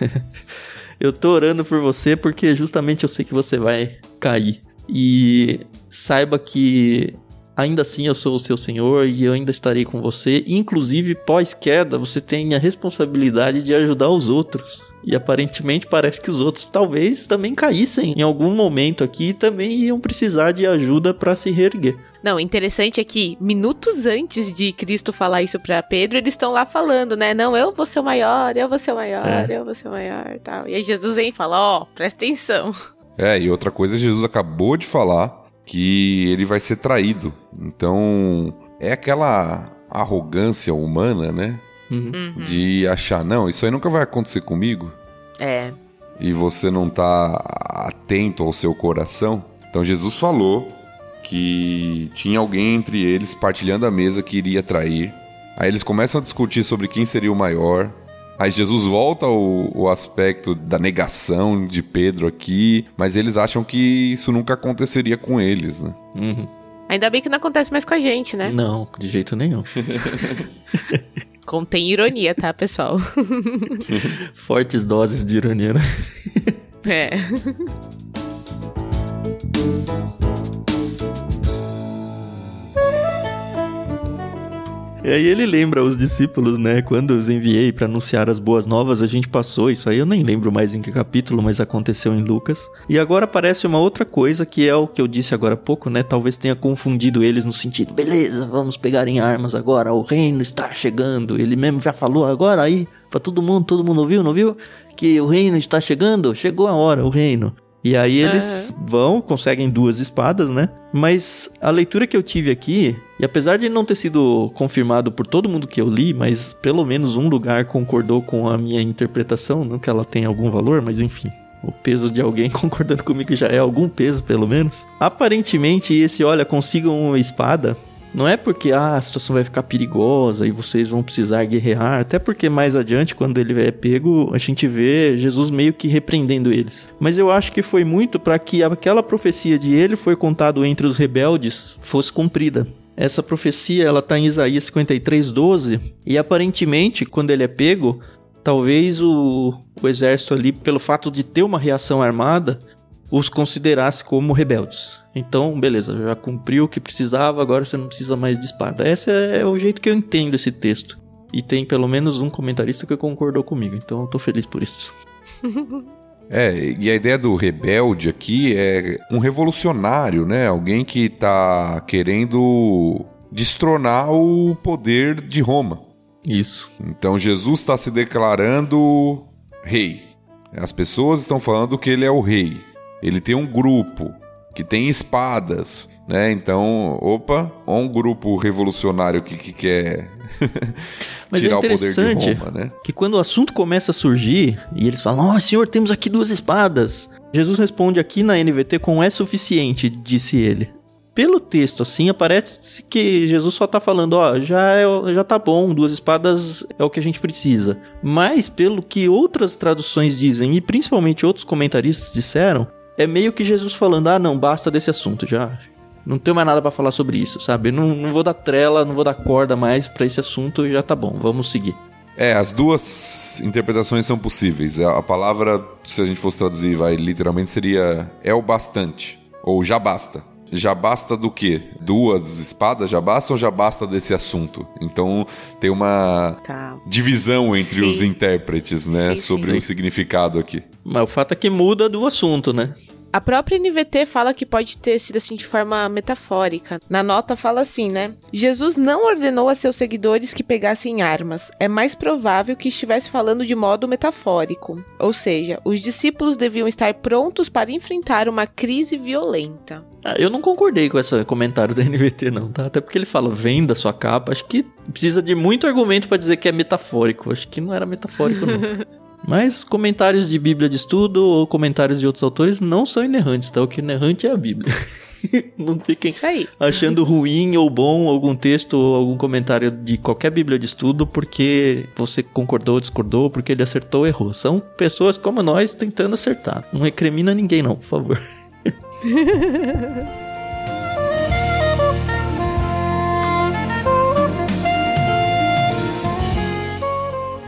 Eu tô orando por você porque justamente eu sei que você vai cair. E saiba que ainda assim eu sou o seu Senhor e eu ainda estarei com você. Inclusive, pós-queda, você tem a responsabilidade de ajudar os outros. E aparentemente parece que os outros talvez também caíssem em algum momento aqui e também iam precisar de ajuda para se reerguer.
Não, interessante é que minutos antes de Cristo falar isso para Pedro, eles estão lá falando, né? Não, eu vou ser o maior, eu vou ser o maior, é. eu vou ser o maior, tal. E aí Jesus vem e fala, ó, oh, presta atenção.
É, e outra coisa, Jesus acabou de falar que ele vai ser traído. Então, é aquela arrogância humana, né? Uhum. uhum. De achar, não, isso aí nunca vai acontecer comigo.
É.
E você não tá atento ao seu coração. Então Jesus falou que tinha alguém entre eles partilhando a mesa que iria trair. Aí eles começam a discutir sobre quem seria o maior. Aí Jesus volta ao, ao, aspecto da negação de Pedro aqui, mas eles acham que isso nunca aconteceria com eles, né?
Uhum. Ainda bem que não acontece mais com a gente, né?
Não, de jeito nenhum.
Contém ironia, tá, pessoal?
Fortes doses de ironia, né?
É.
E aí ele lembra os discípulos, né? Quando os enviei para anunciar as boas novas, a gente passou isso aí. Eu nem lembro mais em que capítulo, mas aconteceu em Lucas. E agora aparece uma outra coisa que é o que eu disse agora há pouco, né? Talvez tenha confundido eles no sentido, beleza, vamos pegar em armas agora, o reino está chegando. Ele mesmo já falou agora aí para todo mundo, todo mundo ouviu, não viu? Que o reino está chegando, chegou a hora, o reino. E aí eles uhum. vão, conseguem duas espadas, né? Mas a leitura que eu tive aqui E apesar de não ter sido confirmado por todo mundo que eu li, mas pelo menos um lugar concordou com a minha interpretação, não que ela tenha algum valor, mas enfim. O peso de alguém concordando comigo já é algum peso, pelo menos. Aparentemente, esse, olha, consigam uma espada não é porque ah, a situação vai ficar perigosa e vocês vão precisar guerrear, até porque mais adiante, quando ele é pego, a gente vê Jesus meio que repreendendo eles. Mas eu acho que foi muito para que aquela profecia de ele foi contado entre os rebeldes fosse cumprida. Essa profecia ela está em Isaías 53:12 e aparentemente quando ele é pego, talvez o, o exército ali, pelo fato de ter uma reação armada, os considerasse como rebeldes. Então, beleza, já cumpriu o que precisava, agora você não precisa mais de espada. Esse é o jeito que eu entendo esse texto. E tem pelo menos um comentarista que concordou comigo, então eu tô feliz por isso.
É, e a ideia do rebelde aqui é um revolucionário, né? Alguém que tá querendo destronar o poder de Roma.
Isso.
Então Jesus está se declarando rei. As pessoas estão falando que ele é o rei. Ele tem um grupo que tem espadas, né? Então, opa, um grupo revolucionário que, que quer
Mas é tirar é o poder de Roma, né? Que quando o assunto começa a surgir e eles falam: "Ó, oh, senhor, temos aqui duas espadas". Jesus responde aqui na NVT com é suficiente, disse ele. Pelo texto, assim, aparece que Jesus só tá falando, ó, já, é, já tá bom, duas espadas é o que a gente precisa. Mas, pelo que outras traduções dizem, e principalmente outros comentaristas disseram, é meio que Jesus falando: ah, não, basta desse assunto já. Não tenho mais nada para falar sobre isso, sabe? Não, não vou dar trela, não vou dar corda mais para esse assunto, já tá bom, vamos seguir.
É, as duas interpretações são possíveis. A palavra, se a gente fosse traduzir, vai literalmente seria é o bastante ou já basta. Já basta do quê? Duas espadas já basta ou já basta desse assunto? Então tem uma tá. divisão entre sim. os intérpretes, né, sim, sobre sim. o significado aqui.
Mas o fato é que muda do assunto, né?
A própria NVT fala que pode ter sido assim de forma metafórica. Na nota fala assim, né? Jesus não ordenou a seus seguidores que pegassem armas. É mais provável que estivesse falando de modo metafórico. Ou seja, os discípulos deviam estar prontos para enfrentar uma crise violenta.
Ah, eu não concordei com esse comentário da NVT, não, tá? Até porque ele fala, vem da sua capa. Acho que precisa de muito argumento para dizer que é metafórico. Acho que não era metafórico, não. Mas comentários de Bíblia de estudo ou comentários de outros autores não são inerrantes, tá? O que é inerrante é a Bíblia. não fiquem achando ruim ou bom algum texto ou algum comentário de qualquer Bíblia de estudo porque você concordou ou discordou, porque ele acertou ou errou. São pessoas como nós tentando acertar. Não recrimina ninguém, não, por favor.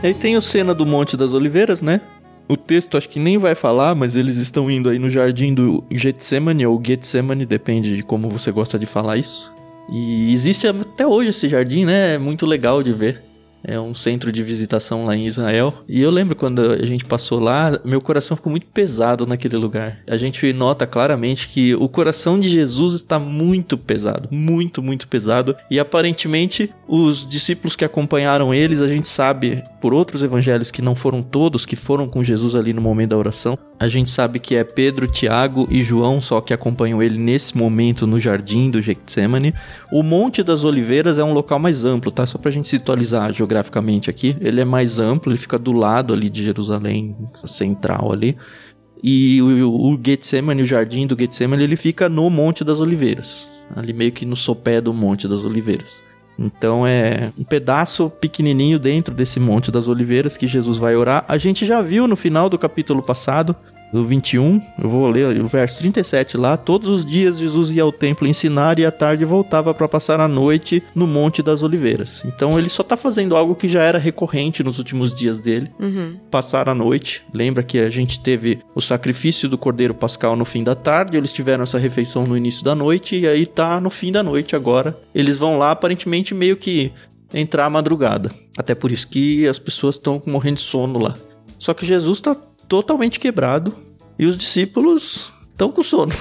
Aí tem o cena do Monte das Oliveiras, né? O texto acho que nem vai falar, mas eles estão indo aí no jardim do Getsemane ou Getsemane, depende de como você gosta de falar isso. E existe até hoje esse jardim, né? É muito legal de ver. É um centro de visitação lá em Israel. E eu lembro quando a gente passou lá, meu coração ficou muito pesado naquele lugar. A gente nota claramente que o coração de Jesus está muito pesado, muito, muito pesado. E aparentemente os discípulos que acompanharam eles, a gente sabe por outros evangelhos que não foram todos que foram com Jesus ali no momento da oração. A gente sabe que é Pedro, Tiago e João só que acompanham ele nesse momento no jardim do Getsemane. O Monte das Oliveiras é um local mais amplo, tá? Só pra gente situalizar geograficamente aqui. Ele é mais amplo, ele fica do lado ali de Jerusalém central ali. E o, o Getsemane, o jardim do Getsemane, ele fica no Monte das Oliveiras. Ali meio que no sopé do Monte das Oliveiras. Então é um pedaço pequenininho dentro desse Monte das Oliveiras que Jesus vai orar. A gente já viu no final do capítulo passado do 21, eu vou ler o verso 37 lá. Todos os dias Jesus ia ao templo ensinar e à tarde voltava para passar a noite no Monte das Oliveiras. Então ele só tá fazendo algo que já era recorrente nos últimos dias dele: uhum. passar a noite. Lembra que a gente teve o sacrifício do Cordeiro Pascal no fim da tarde, eles tiveram essa refeição no início da noite e aí tá no fim da noite agora. Eles vão lá aparentemente meio que entrar à madrugada. Até por isso que as pessoas estão morrendo de sono lá. Só que Jesus tá totalmente quebrado e os discípulos estão com sono.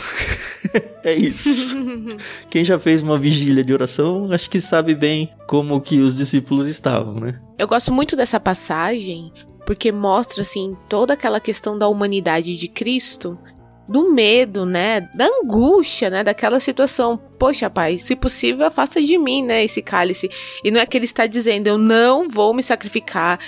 é isso. Quem já fez uma vigília de oração, acho que sabe bem como que os discípulos estavam, né?
Eu gosto muito dessa passagem porque mostra assim toda aquela questão da humanidade de Cristo, do medo, né, da angústia, né, daquela situação. Poxa, pai, se possível, afasta de mim, né, esse cálice. E não é que ele está dizendo, eu não vou me sacrificar.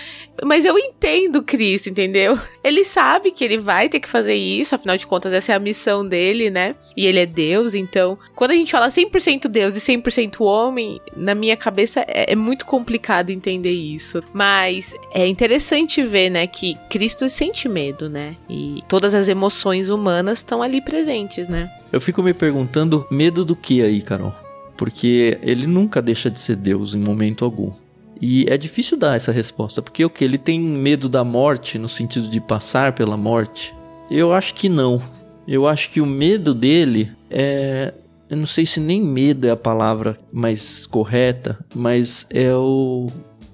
Mas eu entendo Cristo, entendeu? Ele sabe que ele vai ter que fazer isso, afinal de contas, essa é a missão dele, né? E ele é Deus, então, quando a gente fala 100% Deus e 100% homem, na minha cabeça é, é muito complicado entender isso. Mas é interessante ver, né, que Cristo sente medo, né? E todas as emoções humanas estão ali presentes, né?
Eu fico me perguntando, medo do que aí, Carol? Porque ele nunca deixa de ser Deus em momento algum. E é difícil dar essa resposta, porque o que? Ele tem medo da morte, no sentido de passar pela morte? Eu acho que não. Eu acho que o medo dele é. Eu não sei se nem medo é a palavra mais correta, mas é o.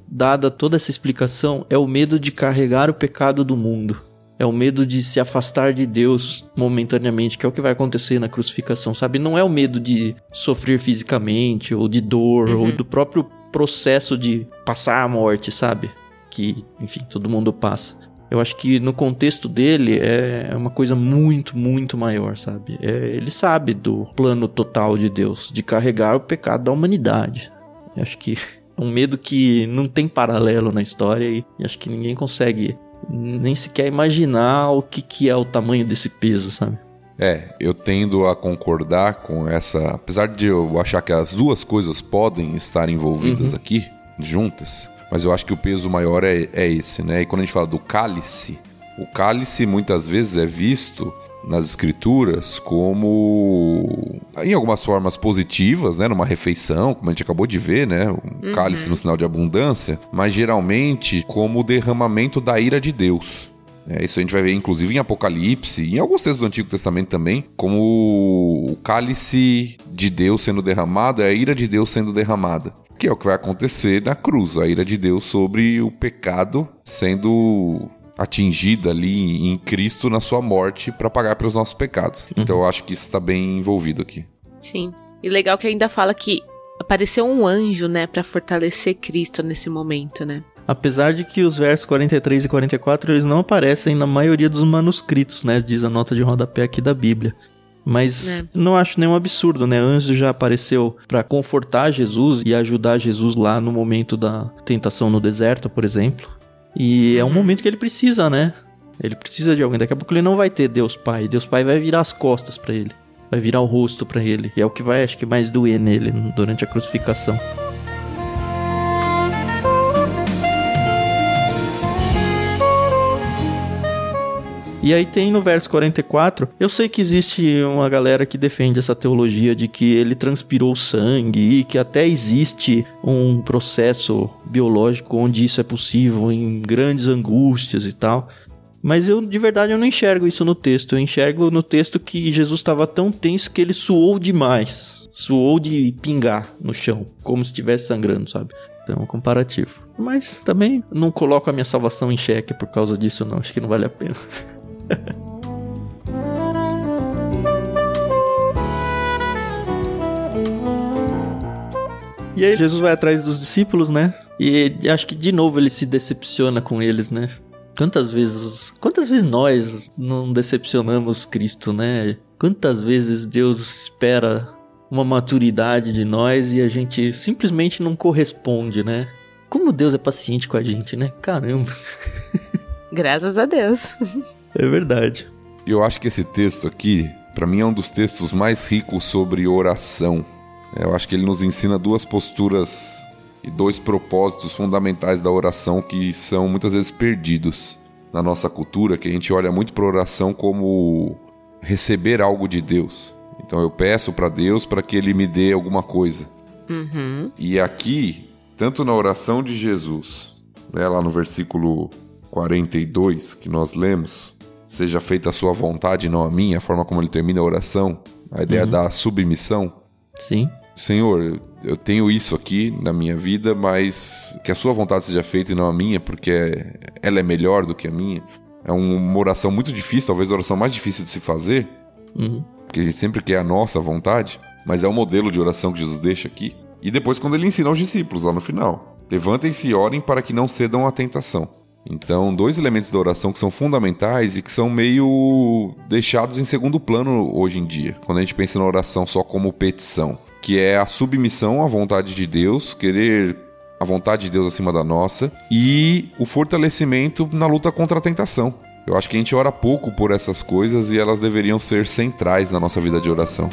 Dada toda essa explicação, é o medo de carregar o pecado do mundo. É o medo de se afastar de Deus momentaneamente, que é o que vai acontecer na crucificação, sabe? Não é o medo de sofrer fisicamente, ou de dor, uhum. ou do próprio processo de passar a morte, sabe? Que, enfim, todo mundo passa. Eu acho que no contexto dele é uma coisa muito, muito maior, sabe? É, ele sabe do plano total de Deus, de carregar o pecado da humanidade. Eu acho que é um medo que não tem paralelo na história e, e acho que ninguém consegue nem sequer imaginar o que, que é o tamanho desse peso, sabe?
É, eu tendo a concordar com essa. Apesar de eu achar que as duas coisas podem estar envolvidas uhum. aqui, juntas, mas eu acho que o peso maior é, é esse, né? E quando a gente fala do cálice, o cálice muitas vezes é visto nas escrituras como em algumas formas positivas, né, numa refeição, como a gente acabou de ver, né, um uhum. cálice no sinal de abundância, mas geralmente como o derramamento da ira de Deus. É, isso a gente vai ver inclusive em Apocalipse e em alguns textos do Antigo Testamento também, como o cálice de Deus sendo derramado é a ira de Deus sendo derramada. Que é o que vai acontecer na cruz, a ira de Deus sobre o pecado sendo atingida ali em Cristo na sua morte para pagar pelos nossos pecados. Uhum. Então eu acho que isso está bem envolvido aqui.
Sim. E legal que ainda fala que apareceu um anjo, né, para fortalecer Cristo nesse momento, né?
Apesar de que os versos 43 e 44 eles não aparecem na maioria dos manuscritos, né? Diz a nota de rodapé aqui da Bíblia. Mas é. não acho nenhum absurdo, né? Anjo já apareceu para confortar Jesus e ajudar Jesus lá no momento da tentação no deserto, por exemplo. E é um uhum. momento que ele precisa, né? Ele precisa de alguém. Daqui a pouco ele não vai ter Deus Pai. Deus Pai vai virar as costas para ele. Vai virar o rosto para ele. E é o que vai, acho que, mais doer nele durante a crucificação. E aí tem no verso 44, eu sei que existe uma galera que defende essa teologia de que ele transpirou sangue e que até existe um processo biológico onde isso é possível em grandes angústias e tal. Mas eu, de verdade, eu não enxergo isso no texto. Eu enxergo no texto que Jesus estava tão tenso que ele suou demais. Suou de pingar no chão, como se estivesse sangrando, sabe? Então, é comparativo. Mas também não coloco a minha salvação em xeque por causa disso, não. Acho que não vale a pena. e aí Jesus vai atrás dos discípulos, né? E acho que de novo ele se decepciona com eles, né? Quantas vezes, quantas vezes nós não decepcionamos Cristo, né? Quantas vezes Deus espera uma maturidade de nós e a gente simplesmente não corresponde, né? Como Deus é paciente com a gente, né? Caramba.
Graças a Deus.
É verdade.
Eu acho que esse texto aqui, para mim, é um dos textos mais ricos sobre oração. Eu acho que ele nos ensina duas posturas e dois propósitos fundamentais da oração que são muitas vezes perdidos na nossa cultura, que a gente olha muito para oração como receber algo de Deus. Então eu peço para Deus para que Ele me dê alguma coisa.
Uhum.
E aqui, tanto na oração de Jesus, né, lá no versículo 42 que nós lemos, seja feita a sua vontade, não a minha, a forma como ele termina a oração, a ideia uhum. da submissão.
Sim.
Senhor, eu tenho isso aqui na minha vida, mas que a sua vontade seja feita e não a minha, porque ela é melhor do que a minha. É uma oração muito difícil, talvez a oração mais difícil de se fazer,
uhum.
porque a gente sempre quer a nossa vontade, mas é o modelo de oração que Jesus deixa aqui. E depois, quando ele ensina aos discípulos lá no final: Levantem-se e orem para que não cedam à tentação. Então, dois elementos da oração que são fundamentais e que são meio deixados em segundo plano hoje em dia, quando a gente pensa na oração só como petição. que é a submissão à vontade de Deus, querer a vontade de Deus acima da nossa e o fortalecimento na luta contra a tentação. Eu acho que a gente ora pouco por essas coisas e elas deveriam ser centrais na nossa vida de oração.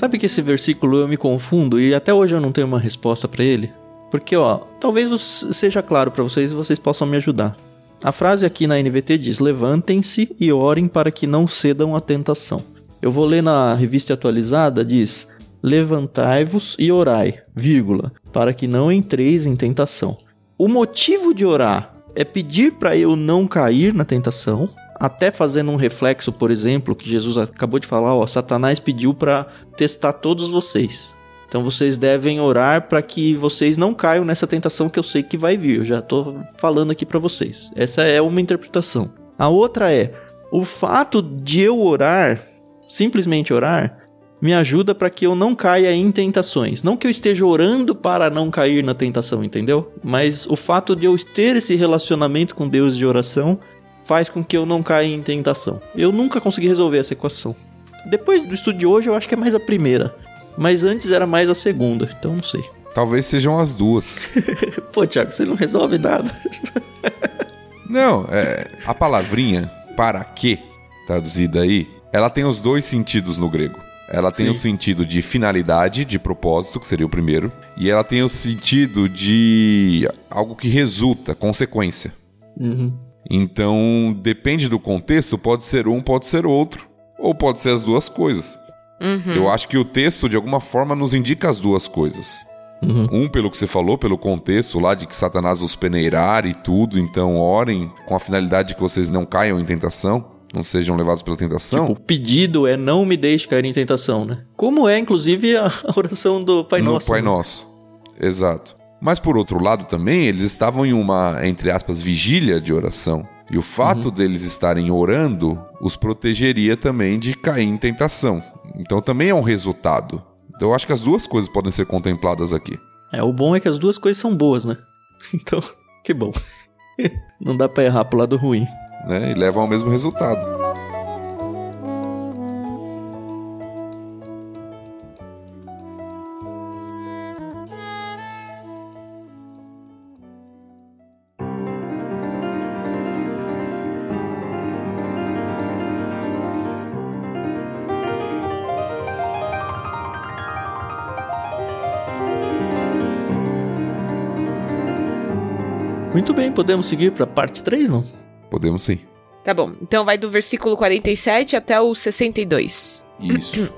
Sabe que esse versículo eu me confundo e até hoje eu não tenho uma resposta para ele? Porque, ó, talvez seja claro para vocês e vocês possam me ajudar. A frase aqui na NVT diz: Levantem-se e orem para que não cedam à tentação. Eu vou ler na revista atualizada, diz: Levantai-vos e orai, vírgula, para que não entreis em tentação. O motivo de orar é pedir para eu não cair na tentação, até fazendo um reflexo, por exemplo, que Jesus acabou de falar, ó, Satanás pediu para testar todos vocês. Então vocês devem orar para que vocês não caiam nessa tentação que eu sei que vai vir. Eu já estou falando aqui para vocês. Essa é uma interpretação. A outra é o fato de eu orar, simplesmente orar, me ajuda para que eu não caia em tentações. Não que eu esteja orando para não cair na tentação, entendeu? Mas o fato de eu ter esse relacionamento com Deus de oração faz com que eu não caia em tentação. Eu nunca consegui resolver essa equação. Depois do estudo de hoje, eu acho que é mais a primeira. Mas antes era mais a segunda, então não sei.
Talvez sejam as duas.
Pô, Thiago, você não resolve nada.
não, é, a palavrinha para que, traduzida aí, ela tem os dois sentidos no grego. Ela tem Sim. o sentido de finalidade, de propósito, que seria o primeiro, e ela tem o sentido de algo que resulta, consequência.
Uhum.
Então, depende do contexto, pode ser um, pode ser outro, ou pode ser as duas coisas.
Uhum.
Eu acho que o texto, de alguma forma, nos indica as duas coisas.
Uhum.
Um, pelo que você falou, pelo contexto lá de que Satanás os peneirar e tudo, então orem com a finalidade de que vocês não caiam em tentação, não sejam levados pela tentação.
Tipo, o pedido é não me deixe cair em tentação, né? Como é, inclusive, a oração do Pai
no
Nosso.
Pai
né?
Nosso. Exato. Mas por outro lado também, eles estavam em uma, entre aspas, vigília de oração. E o fato uhum. deles estarem orando os protegeria também de cair em tentação. Então também é um resultado. Então eu acho que as duas coisas podem ser contempladas aqui.
É, o bom é que as duas coisas são boas, né? Então, que bom. Não dá pra errar pro lado ruim.
Né? E levam ao mesmo resultado.
Muito bem, podemos seguir para parte 3, não?
Podemos sim.
Tá bom. Então vai do versículo 47 até o 62.
Isso.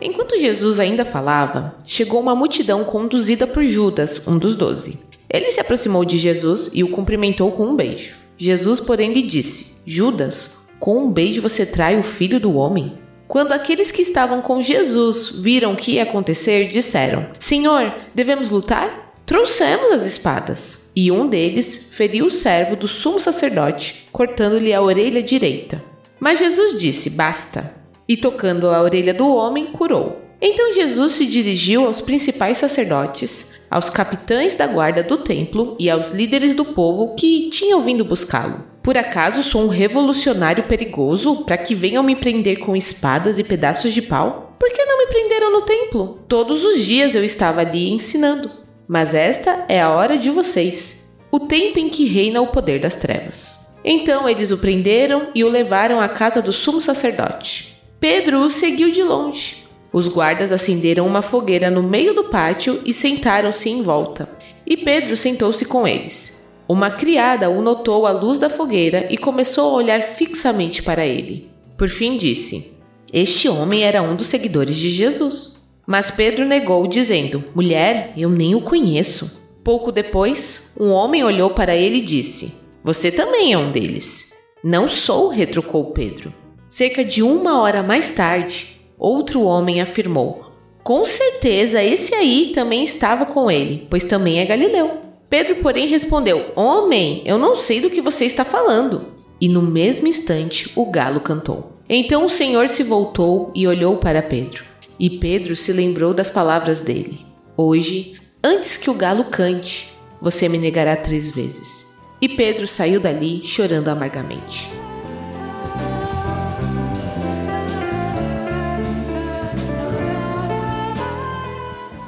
Enquanto Jesus ainda falava, chegou uma multidão conduzida por Judas, um dos doze. Ele se aproximou de Jesus e o cumprimentou com um beijo. Jesus, porém, lhe disse: Judas, com um beijo você trai o filho do homem? Quando aqueles que estavam com Jesus viram o que ia acontecer, disseram: Senhor, devemos lutar? Trouxemos as espadas. E um deles feriu o servo do sumo sacerdote, cortando-lhe a orelha direita. Mas Jesus disse: Basta. E tocando a orelha do homem, curou. Então Jesus se dirigiu aos principais sacerdotes, aos capitães da guarda do templo e aos líderes do povo que tinham vindo buscá-lo. Por acaso sou um revolucionário perigoso para que venham me prender com espadas e pedaços de pau? Por que não me prenderam no templo? Todos os dias eu estava ali ensinando. Mas esta é a hora de vocês, o tempo em que reina o poder das trevas. Então eles o prenderam e o levaram à casa do sumo sacerdote. Pedro o seguiu de longe. Os guardas acenderam uma fogueira no meio do pátio e sentaram-se em volta. E Pedro sentou-se com eles. Uma criada o notou à luz da fogueira e começou a olhar fixamente para ele. Por fim disse: Este homem era um dos seguidores de Jesus. Mas Pedro negou, dizendo: Mulher, eu nem o conheço. Pouco depois, um homem olhou para ele e disse: Você também é um deles. Não sou, retrucou Pedro. Cerca de uma hora mais tarde, outro homem afirmou: Com certeza esse aí também estava com ele, pois também é galileu. Pedro, porém, respondeu: Homem, eu não sei do que você está falando. E no mesmo instante o galo cantou. Então o Senhor se voltou e olhou para Pedro. E Pedro se lembrou das palavras dele: Hoje Antes que o galo cante, você me negará três vezes. E Pedro saiu dali chorando amargamente.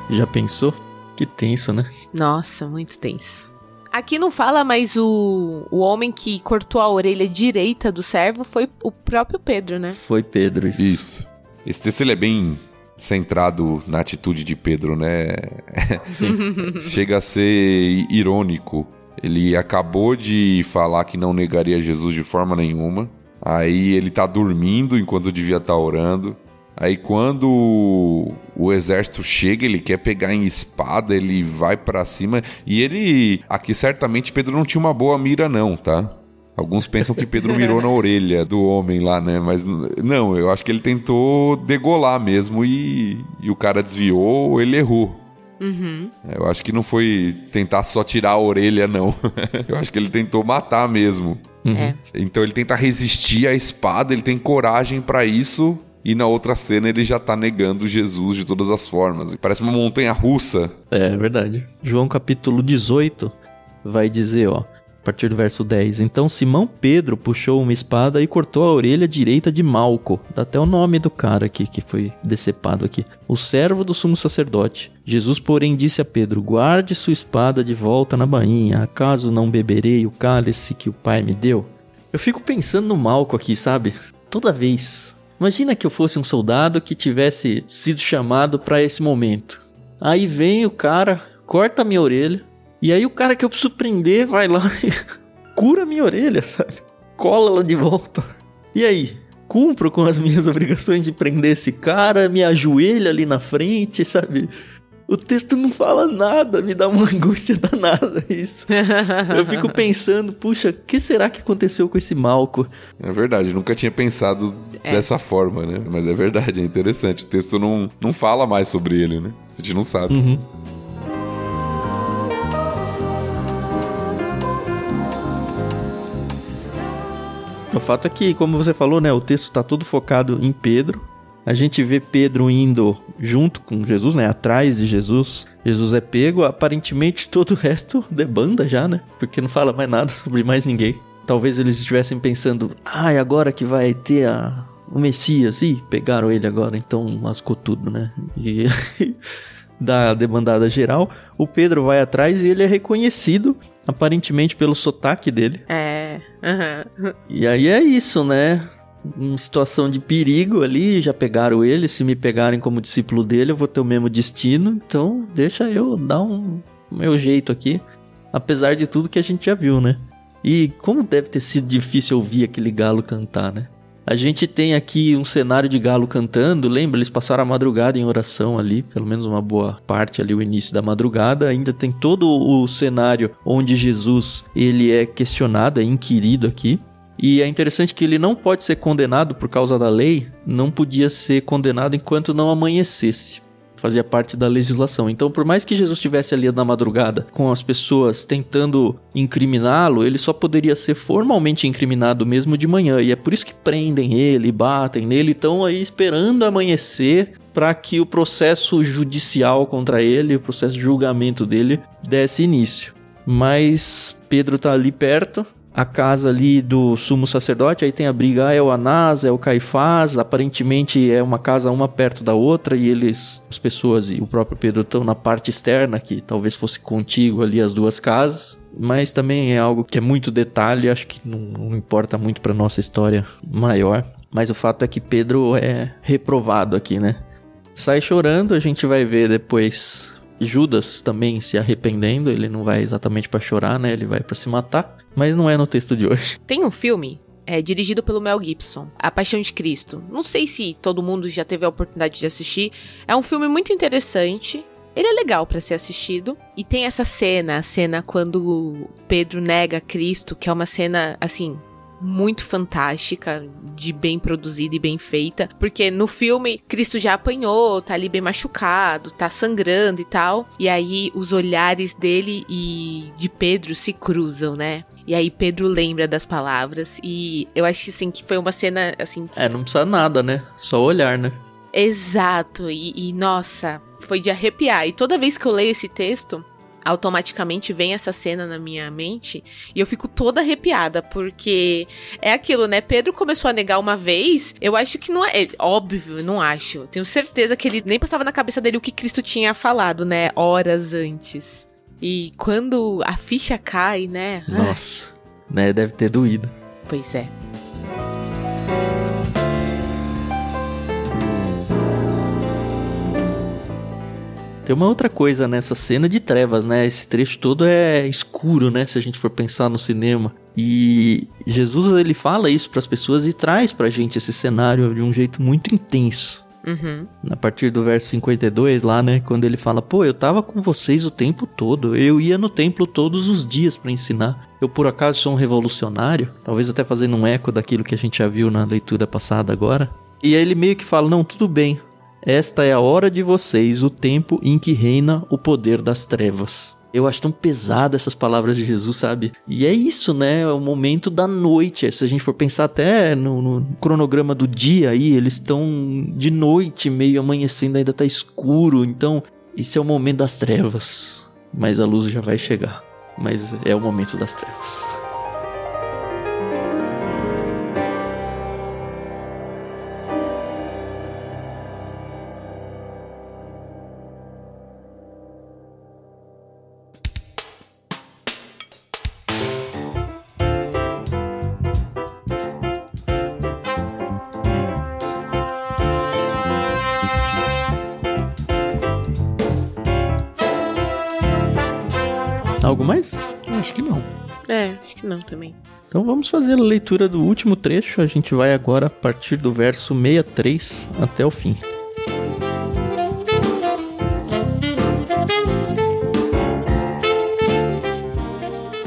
Já pensou? Que tenso, né?
Nossa, muito tenso. Aqui não fala, mas o, o homem que cortou a orelha direita do servo foi o próprio Pedro, né?
Foi Pedro, isso.
Isso. Esse texto ele é bem centrado na atitude de Pedro, né?
Sim.
Chega a ser irônico. Ele acabou de falar que não negaria Jesus de forma nenhuma. Aí ele tá dormindo enquanto devia estar tá orando. Aí quando o exército chega, ele quer pegar em espada, ele vai para cima e ele aqui certamente Pedro não tinha uma boa mira não, tá? Alguns pensam que Pedro mirou na orelha do homem lá, né? Mas não, eu acho que ele tentou degolar mesmo e, e o cara desviou ou ele errou.
Uhum.
Eu acho que não foi tentar só tirar a orelha, não. eu acho que ele tentou matar mesmo.
Uhum. É.
Então ele tenta resistir à espada, ele tem coragem para isso, e na outra cena ele já tá negando Jesus de todas as formas. Parece uma montanha russa.
É verdade. João capítulo 18 vai dizer, ó, a partir do verso 10. Então Simão Pedro puxou uma espada e cortou a orelha direita de Malco. Dá até o nome do cara aqui que foi decepado aqui. O servo do sumo sacerdote. Jesus, porém, disse a Pedro: Guarde sua espada de volta na bainha. Acaso não beberei o cálice que o Pai me deu? Eu fico pensando no Malco aqui, sabe? Toda vez. Imagina que eu fosse um soldado que tivesse sido chamado para esse momento. Aí vem o cara, corta minha orelha, e aí o cara que eu preciso prender vai lá e cura minha orelha, sabe? Cola ela de volta. E aí? Cumpro com as minhas obrigações de prender esse cara, me ajoelha ali na frente, sabe? O texto não fala nada, me dá uma angústia danada isso. Eu fico pensando, puxa, o que será que aconteceu com esse Malco?
É verdade, nunca tinha pensado é. dessa forma, né? Mas é verdade, é interessante. O texto não, não fala mais sobre ele, né? A gente não sabe.
Uhum. O fato é que, como você falou, né, o texto está todo focado em Pedro, a gente vê Pedro indo junto com Jesus, né? Atrás de Jesus. Jesus é pego, aparentemente todo o resto debanda já, né? Porque não fala mais nada sobre mais ninguém. Talvez eles estivessem pensando, ai, ah, agora que vai ter a, o Messias. Ih, pegaram ele agora, então lascou tudo, né? E da debandada geral, o Pedro vai atrás e ele é reconhecido, aparentemente pelo sotaque dele.
É. Uhum.
E aí é isso, né? Em situação de perigo ali, já pegaram ele. Se me pegarem como discípulo dele, eu vou ter o mesmo destino. Então, deixa eu dar um meu jeito aqui. Apesar de tudo que a gente já viu, né? E como deve ter sido difícil ouvir aquele galo cantar, né? A gente tem aqui um cenário de galo cantando, lembra? Eles passaram a madrugada em oração ali, pelo menos uma boa parte ali, o início da madrugada. Ainda tem todo o cenário onde Jesus ele é questionado, é inquirido aqui. E é interessante que ele não pode ser condenado por causa da lei, não podia ser condenado enquanto não amanhecesse. Fazia parte da legislação. Então, por mais que Jesus estivesse ali na madrugada com as pessoas tentando incriminá-lo, ele só poderia ser formalmente incriminado mesmo de manhã. E é por isso que prendem ele, batem nele, estão aí esperando amanhecer para que o processo judicial contra ele, o processo de julgamento dele, desse início. Mas Pedro está ali perto, a casa ali do sumo sacerdote, aí tem a briga, ah, é o Anás, é o Caifás, aparentemente é uma casa uma perto da outra e eles, as pessoas e o próprio Pedro estão na parte externa, que talvez fosse contigo ali as duas casas, mas também é algo que é muito detalhe, acho que não, não importa muito para nossa história maior, mas o fato é que Pedro é reprovado aqui, né? Sai chorando, a gente vai ver depois Judas também se arrependendo, ele não vai exatamente para chorar, né? Ele vai para se matar. Mas não é no texto de hoje.
Tem um filme é, dirigido pelo Mel Gibson, A Paixão de Cristo. Não sei se todo mundo já teve a oportunidade de assistir. É um filme muito interessante. Ele é legal para ser assistido. E tem essa cena, a cena quando Pedro nega Cristo, que é uma cena, assim, muito fantástica, de bem produzida e bem feita, porque no filme Cristo já apanhou, tá ali bem machucado, tá sangrando e tal, e aí os olhares dele e de Pedro se cruzam, né? E aí Pedro lembra das palavras e eu acho assim que foi uma cena assim.
É, não precisa nada, né? Só olhar, né?
Exato, e, e nossa, foi de arrepiar. E toda vez que eu leio esse texto, automaticamente vem essa cena na minha mente e eu fico toda arrepiada, porque é aquilo, né? Pedro começou a negar uma vez, eu acho que não é. Óbvio, eu não acho. Tenho certeza que ele nem passava na cabeça dele o que Cristo tinha falado, né? Horas antes. E quando a ficha cai, né?
Nossa, né? Deve ter doído.
Pois é.
Tem uma outra coisa nessa cena de trevas, né? Esse trecho todo é escuro, né? Se a gente for pensar no cinema. E Jesus ele fala isso para as pessoas e traz pra gente esse cenário de um jeito muito intenso.
Uhum.
A partir do verso 52 lá, né, quando ele fala: "Pô, eu tava com vocês o tempo todo. Eu ia no templo todos os dias para ensinar. Eu por acaso sou um revolucionário?" Talvez até fazendo um eco daquilo que a gente já viu na leitura passada agora. E aí ele meio que fala: "Não, tudo bem. Esta é a hora de vocês, o tempo em que reina o poder das trevas. Eu acho tão pesada essas palavras de Jesus, sabe? E é isso, né? É o momento da noite. Se a gente for pensar até no, no cronograma do dia aí, eles estão de noite, meio amanhecendo, ainda tá escuro. Então, esse é o momento das trevas. Mas a luz já vai chegar. Mas é o momento das trevas. Vamos fazer a leitura do último trecho. A gente vai agora a partir do verso 63 até o fim.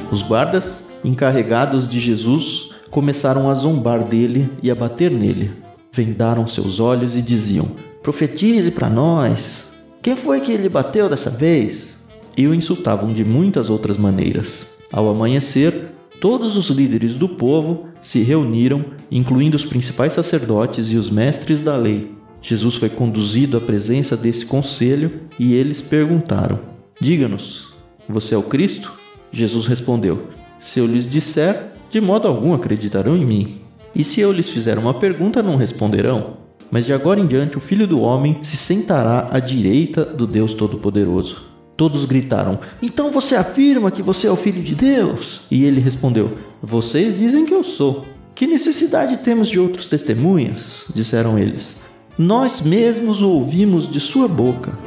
Os guardas, encarregados de Jesus, começaram a zombar dele e a bater nele. Vendaram seus olhos e diziam: Profetize para nós. Quem foi que lhe bateu dessa vez? E o insultavam de muitas outras maneiras. Ao amanhecer, todos os líderes do povo se reuniram, incluindo os principais sacerdotes e os mestres da lei. Jesus foi conduzido à presença desse conselho e eles perguntaram: Diga-nos, você é o Cristo? Jesus respondeu: Se eu lhes disser, de modo algum acreditarão em mim. E se eu lhes fizer uma pergunta, não responderão. Mas de agora em diante o Filho do Homem se sentará à direita do Deus Todo-Poderoso. Todos gritaram: Então você afirma que você é o Filho de Deus? E ele respondeu: Vocês dizem que eu sou. Que necessidade temos de outros testemunhas? Disseram eles. Nós mesmos o ouvimos de sua boca.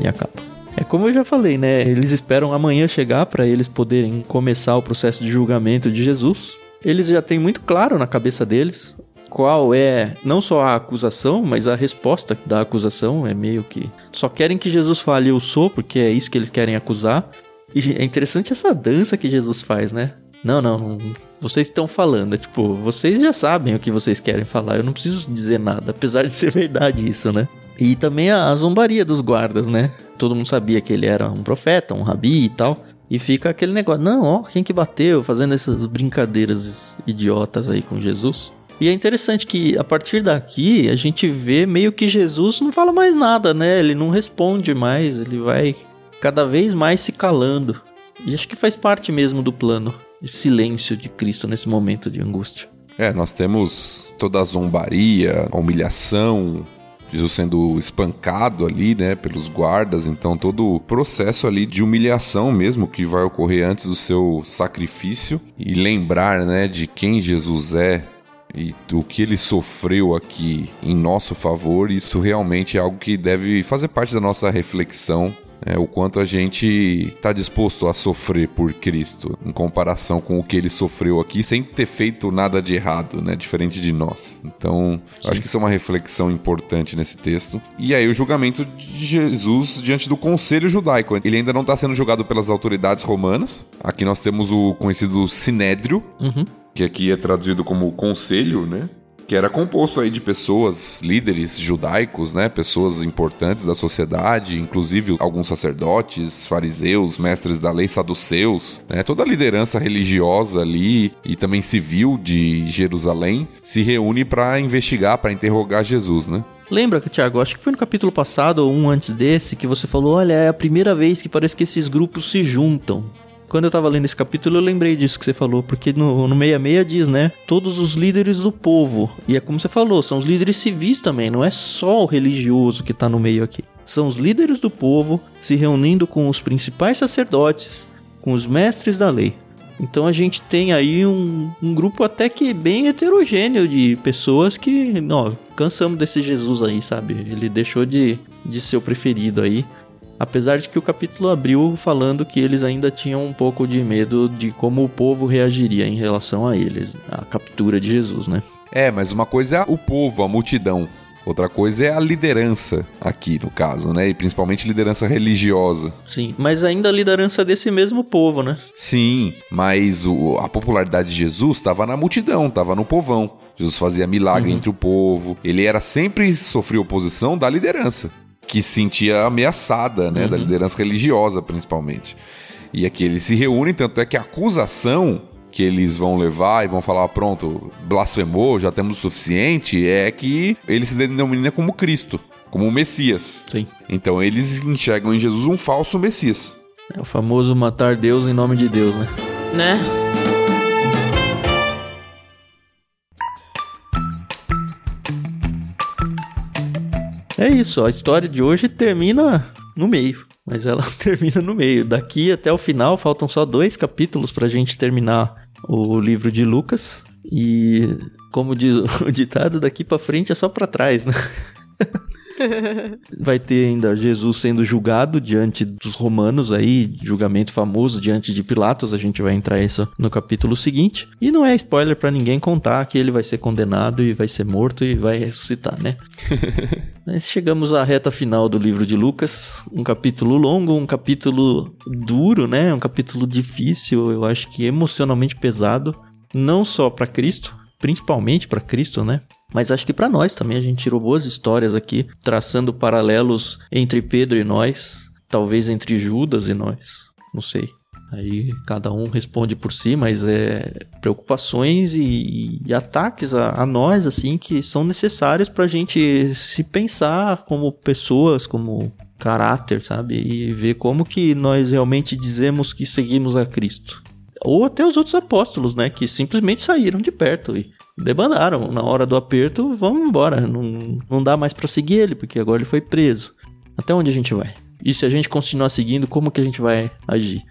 E a capa. É como eu já falei, né? Eles esperam amanhã chegar para eles poderem começar o processo de julgamento de Jesus. Eles já têm muito claro na cabeça deles qual é não só a acusação, mas a resposta da acusação. É meio que só querem que Jesus fale eu sou, porque é isso que eles querem acusar. E é interessante essa dança que Jesus faz, né? Não, não. Vocês estão falando. É tipo, vocês já sabem o que vocês querem falar. Eu não preciso dizer nada, apesar de ser verdade isso, né? E também a, a zombaria dos guardas, né? Todo mundo sabia que ele era um profeta, um rabi e tal. E fica aquele negócio, não, ó, quem que bateu, fazendo essas brincadeiras idiotas aí com Jesus. E é interessante que a partir daqui a gente vê meio que Jesus não fala mais nada, né? Ele não responde mais, ele vai cada vez mais se calando. E acho que faz parte mesmo do plano, esse silêncio de Cristo nesse momento de angústia.
É, nós temos toda a zombaria, a humilhação, Jesus sendo espancado ali, né, pelos guardas, então todo o processo ali de humilhação mesmo que vai ocorrer antes do seu sacrifício e lembrar, né, de quem Jesus é e do que ele sofreu aqui em nosso favor, isso realmente é algo que deve fazer parte da nossa reflexão é, o quanto a gente está disposto a sofrer por Cristo em comparação com o que ele sofreu aqui sem ter feito nada de errado, né? Diferente de nós. Então, acho que isso é uma reflexão importante nesse texto. E aí, o julgamento de Jesus diante do conselho judaico. Ele ainda não está sendo julgado pelas autoridades romanas. Aqui nós temos o conhecido Sinédrio,
Uhum.
Que aqui é traduzido como conselho, né? que era composto aí de pessoas, líderes judaicos, né? Pessoas importantes da sociedade, inclusive alguns sacerdotes, fariseus, mestres da lei, saduceus, né? Toda a liderança religiosa ali e também civil de Jerusalém se reúne para investigar, para interrogar Jesus, né?
Lembra, Tiago, acho que foi no capítulo passado ou um antes desse que você falou, olha, é a primeira vez que parece que esses grupos se juntam. Quando eu tava lendo esse capítulo, eu lembrei disso que você falou, porque no, no 66 diz, né? Todos os líderes do povo. E é como você falou, são os líderes civis também, não é só o religioso que tá no meio aqui. São os líderes do povo se reunindo com os principais sacerdotes, com os mestres da lei. Então a gente tem aí um, um grupo até que bem heterogêneo de pessoas que, não, cansamos desse Jesus aí, sabe? Ele deixou de, de ser o preferido aí. Apesar de que o capítulo abriu falando que eles ainda tinham um pouco de medo de como o povo reagiria em relação a eles, a captura de Jesus, né?
É, mas uma coisa é o povo, a multidão. Outra coisa é a liderança aqui, no caso, né? E principalmente liderança religiosa.
Sim, mas ainda a liderança desse mesmo povo, né?
Sim, mas o, a popularidade de Jesus estava na multidão, estava no povão. Jesus fazia milagre uhum. entre o povo. Ele era sempre sofria oposição da liderança que se sentia ameaçada, né? Uhum. Da liderança religiosa, principalmente. E aqui eles se reúnem, tanto é que a acusação que eles vão levar e vão falar, pronto, blasfemou, já temos o suficiente, é que ele se denomina como Cristo, como o Messias.
Sim.
Então eles enxergam em Jesus um falso Messias.
É o famoso matar Deus em nome de Deus, né?
Né?
É isso, a história de hoje termina no meio, mas ela termina no meio. Daqui até o final faltam só dois capítulos para a gente terminar o livro de Lucas. E como diz o ditado, daqui para frente é só para trás, né? Vai ter ainda Jesus sendo julgado diante dos romanos aí, julgamento famoso diante de Pilatos, a gente vai entrar isso no capítulo seguinte. E não é spoiler para ninguém contar que ele vai ser condenado e vai ser morto e vai ressuscitar, né? Nós chegamos à reta final do livro de Lucas, um capítulo longo, um capítulo duro, né? Um capítulo difícil, eu acho que emocionalmente pesado, não só para Cristo, principalmente para Cristo, né? Mas acho que para nós também a gente tirou boas histórias aqui, traçando paralelos entre Pedro e nós, talvez entre Judas e nós, não sei. Aí cada um responde por si, mas é preocupações e, e ataques a, a, nós, assim, que são necessários para a gente se pensar como pessoas, como caráter, sabe? E ver como que nós realmente dizemos que seguimos a Cristo. Ou até os outros apóstolos, né? Que simplesmente saíram de perto e debandaram. Na hora do aperto, vamos embora. Não, não dá mais para seguir ele, porque agora ele foi preso. Até onde a gente vai? E se a gente continuar seguindo, como que a gente vai agir?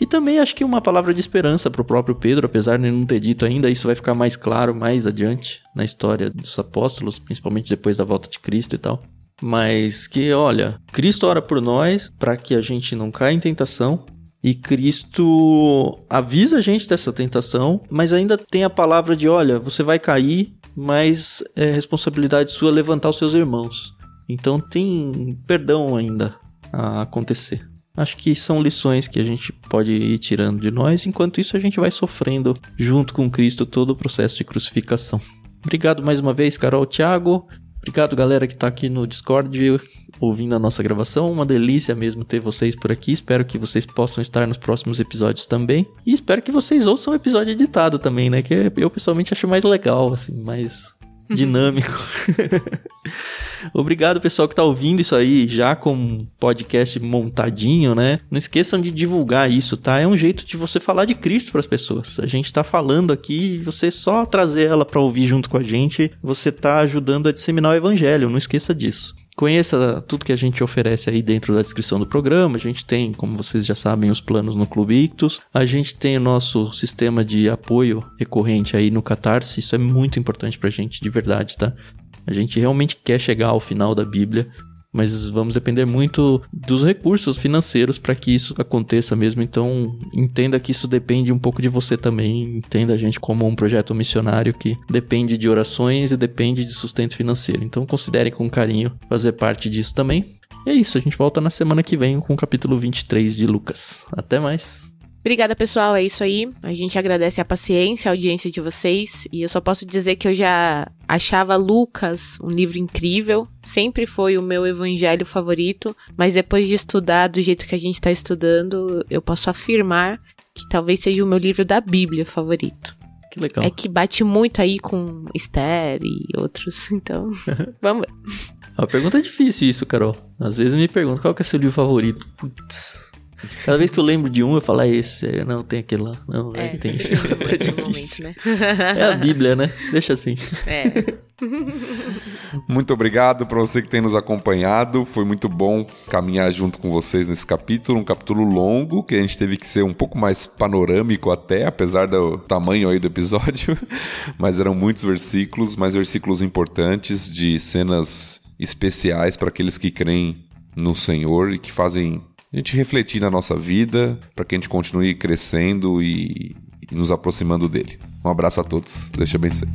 E também acho que uma palavra de esperança para o próprio Pedro, apesar de não ter dito ainda, isso vai ficar mais claro mais adiante na história dos apóstolos, principalmente depois da volta de Cristo e tal. Mas que, olha, Cristo ora por nós para que a gente não caia em tentação, e Cristo avisa a gente dessa tentação, mas ainda tem a palavra de: olha, você vai cair, mas é responsabilidade sua levantar os seus irmãos. Então tem perdão ainda a acontecer. Acho que são lições que a gente pode ir tirando de nós, enquanto isso a gente vai sofrendo junto com Cristo todo o processo de crucificação. Obrigado mais uma vez, Carol Thiago. Obrigado, galera que está aqui no Discord ouvindo a nossa gravação. Uma delícia mesmo ter vocês por aqui. Espero que vocês possam estar nos próximos episódios também. E espero que vocês ouçam o episódio editado também, né? Que eu pessoalmente acho mais legal, assim, mais dinâmico. Obrigado, pessoal, que está ouvindo isso aí já com podcast montadinho, né? Não esqueçam de divulgar isso, tá? É um jeito de você falar de Cristo para as pessoas. A gente está falando aqui e você só trazer ela para ouvir junto com a gente, você está ajudando a disseminar o evangelho. Não esqueça disso. Conheça tudo que a gente oferece aí dentro da descrição do programa. A gente tem, como vocês já sabem, os planos no Clube Ictus. A gente tem o nosso sistema de apoio recorrente aí no Catarse. Isso é muito importante pra gente, de verdade, tá? A gente realmente quer chegar ao final da Bíblia, mas vamos depender muito dos recursos financeiros para que isso aconteça mesmo. Então, entenda que isso depende um pouco de você também. Entenda a gente como um projeto missionário que depende de orações e depende de sustento financeiro. Então, considere com carinho fazer parte disso também. E é isso, a gente volta na semana que vem com o capítulo 23 de Lucas. Até mais!
Obrigada, pessoal. É isso aí. A gente agradece a paciência, a audiência de vocês. E eu só posso dizer que eu já achava Lucas um livro incrível. Sempre foi o meu evangelho favorito. Mas depois de estudar do jeito que a gente está estudando, eu posso afirmar que talvez seja o meu livro da Bíblia favorito.
Que legal.
É que bate muito aí com Esther e outros. Então, vamos ver.
A pergunta é difícil isso, Carol. Às vezes me perguntam qual que é seu livro favorito. Putz. Cada vez que eu lembro de um, eu falo, é esse. É, não, tem aquele lá. Não, é, que tem esse. É difícil. Momento, né? É a Bíblia, né? Deixa assim. É.
muito obrigado para você que tem nos acompanhado. Foi muito bom caminhar junto com vocês nesse capítulo. Um capítulo longo, que a gente teve que ser um pouco mais panorâmico até, apesar do tamanho aí do episódio. Mas eram muitos versículos, mas versículos importantes de cenas especiais para aqueles que creem no Senhor e que fazem a gente refletir na nossa vida, para que a gente continue crescendo e, e nos aproximando dele. Um abraço a todos. Deus te abençoe.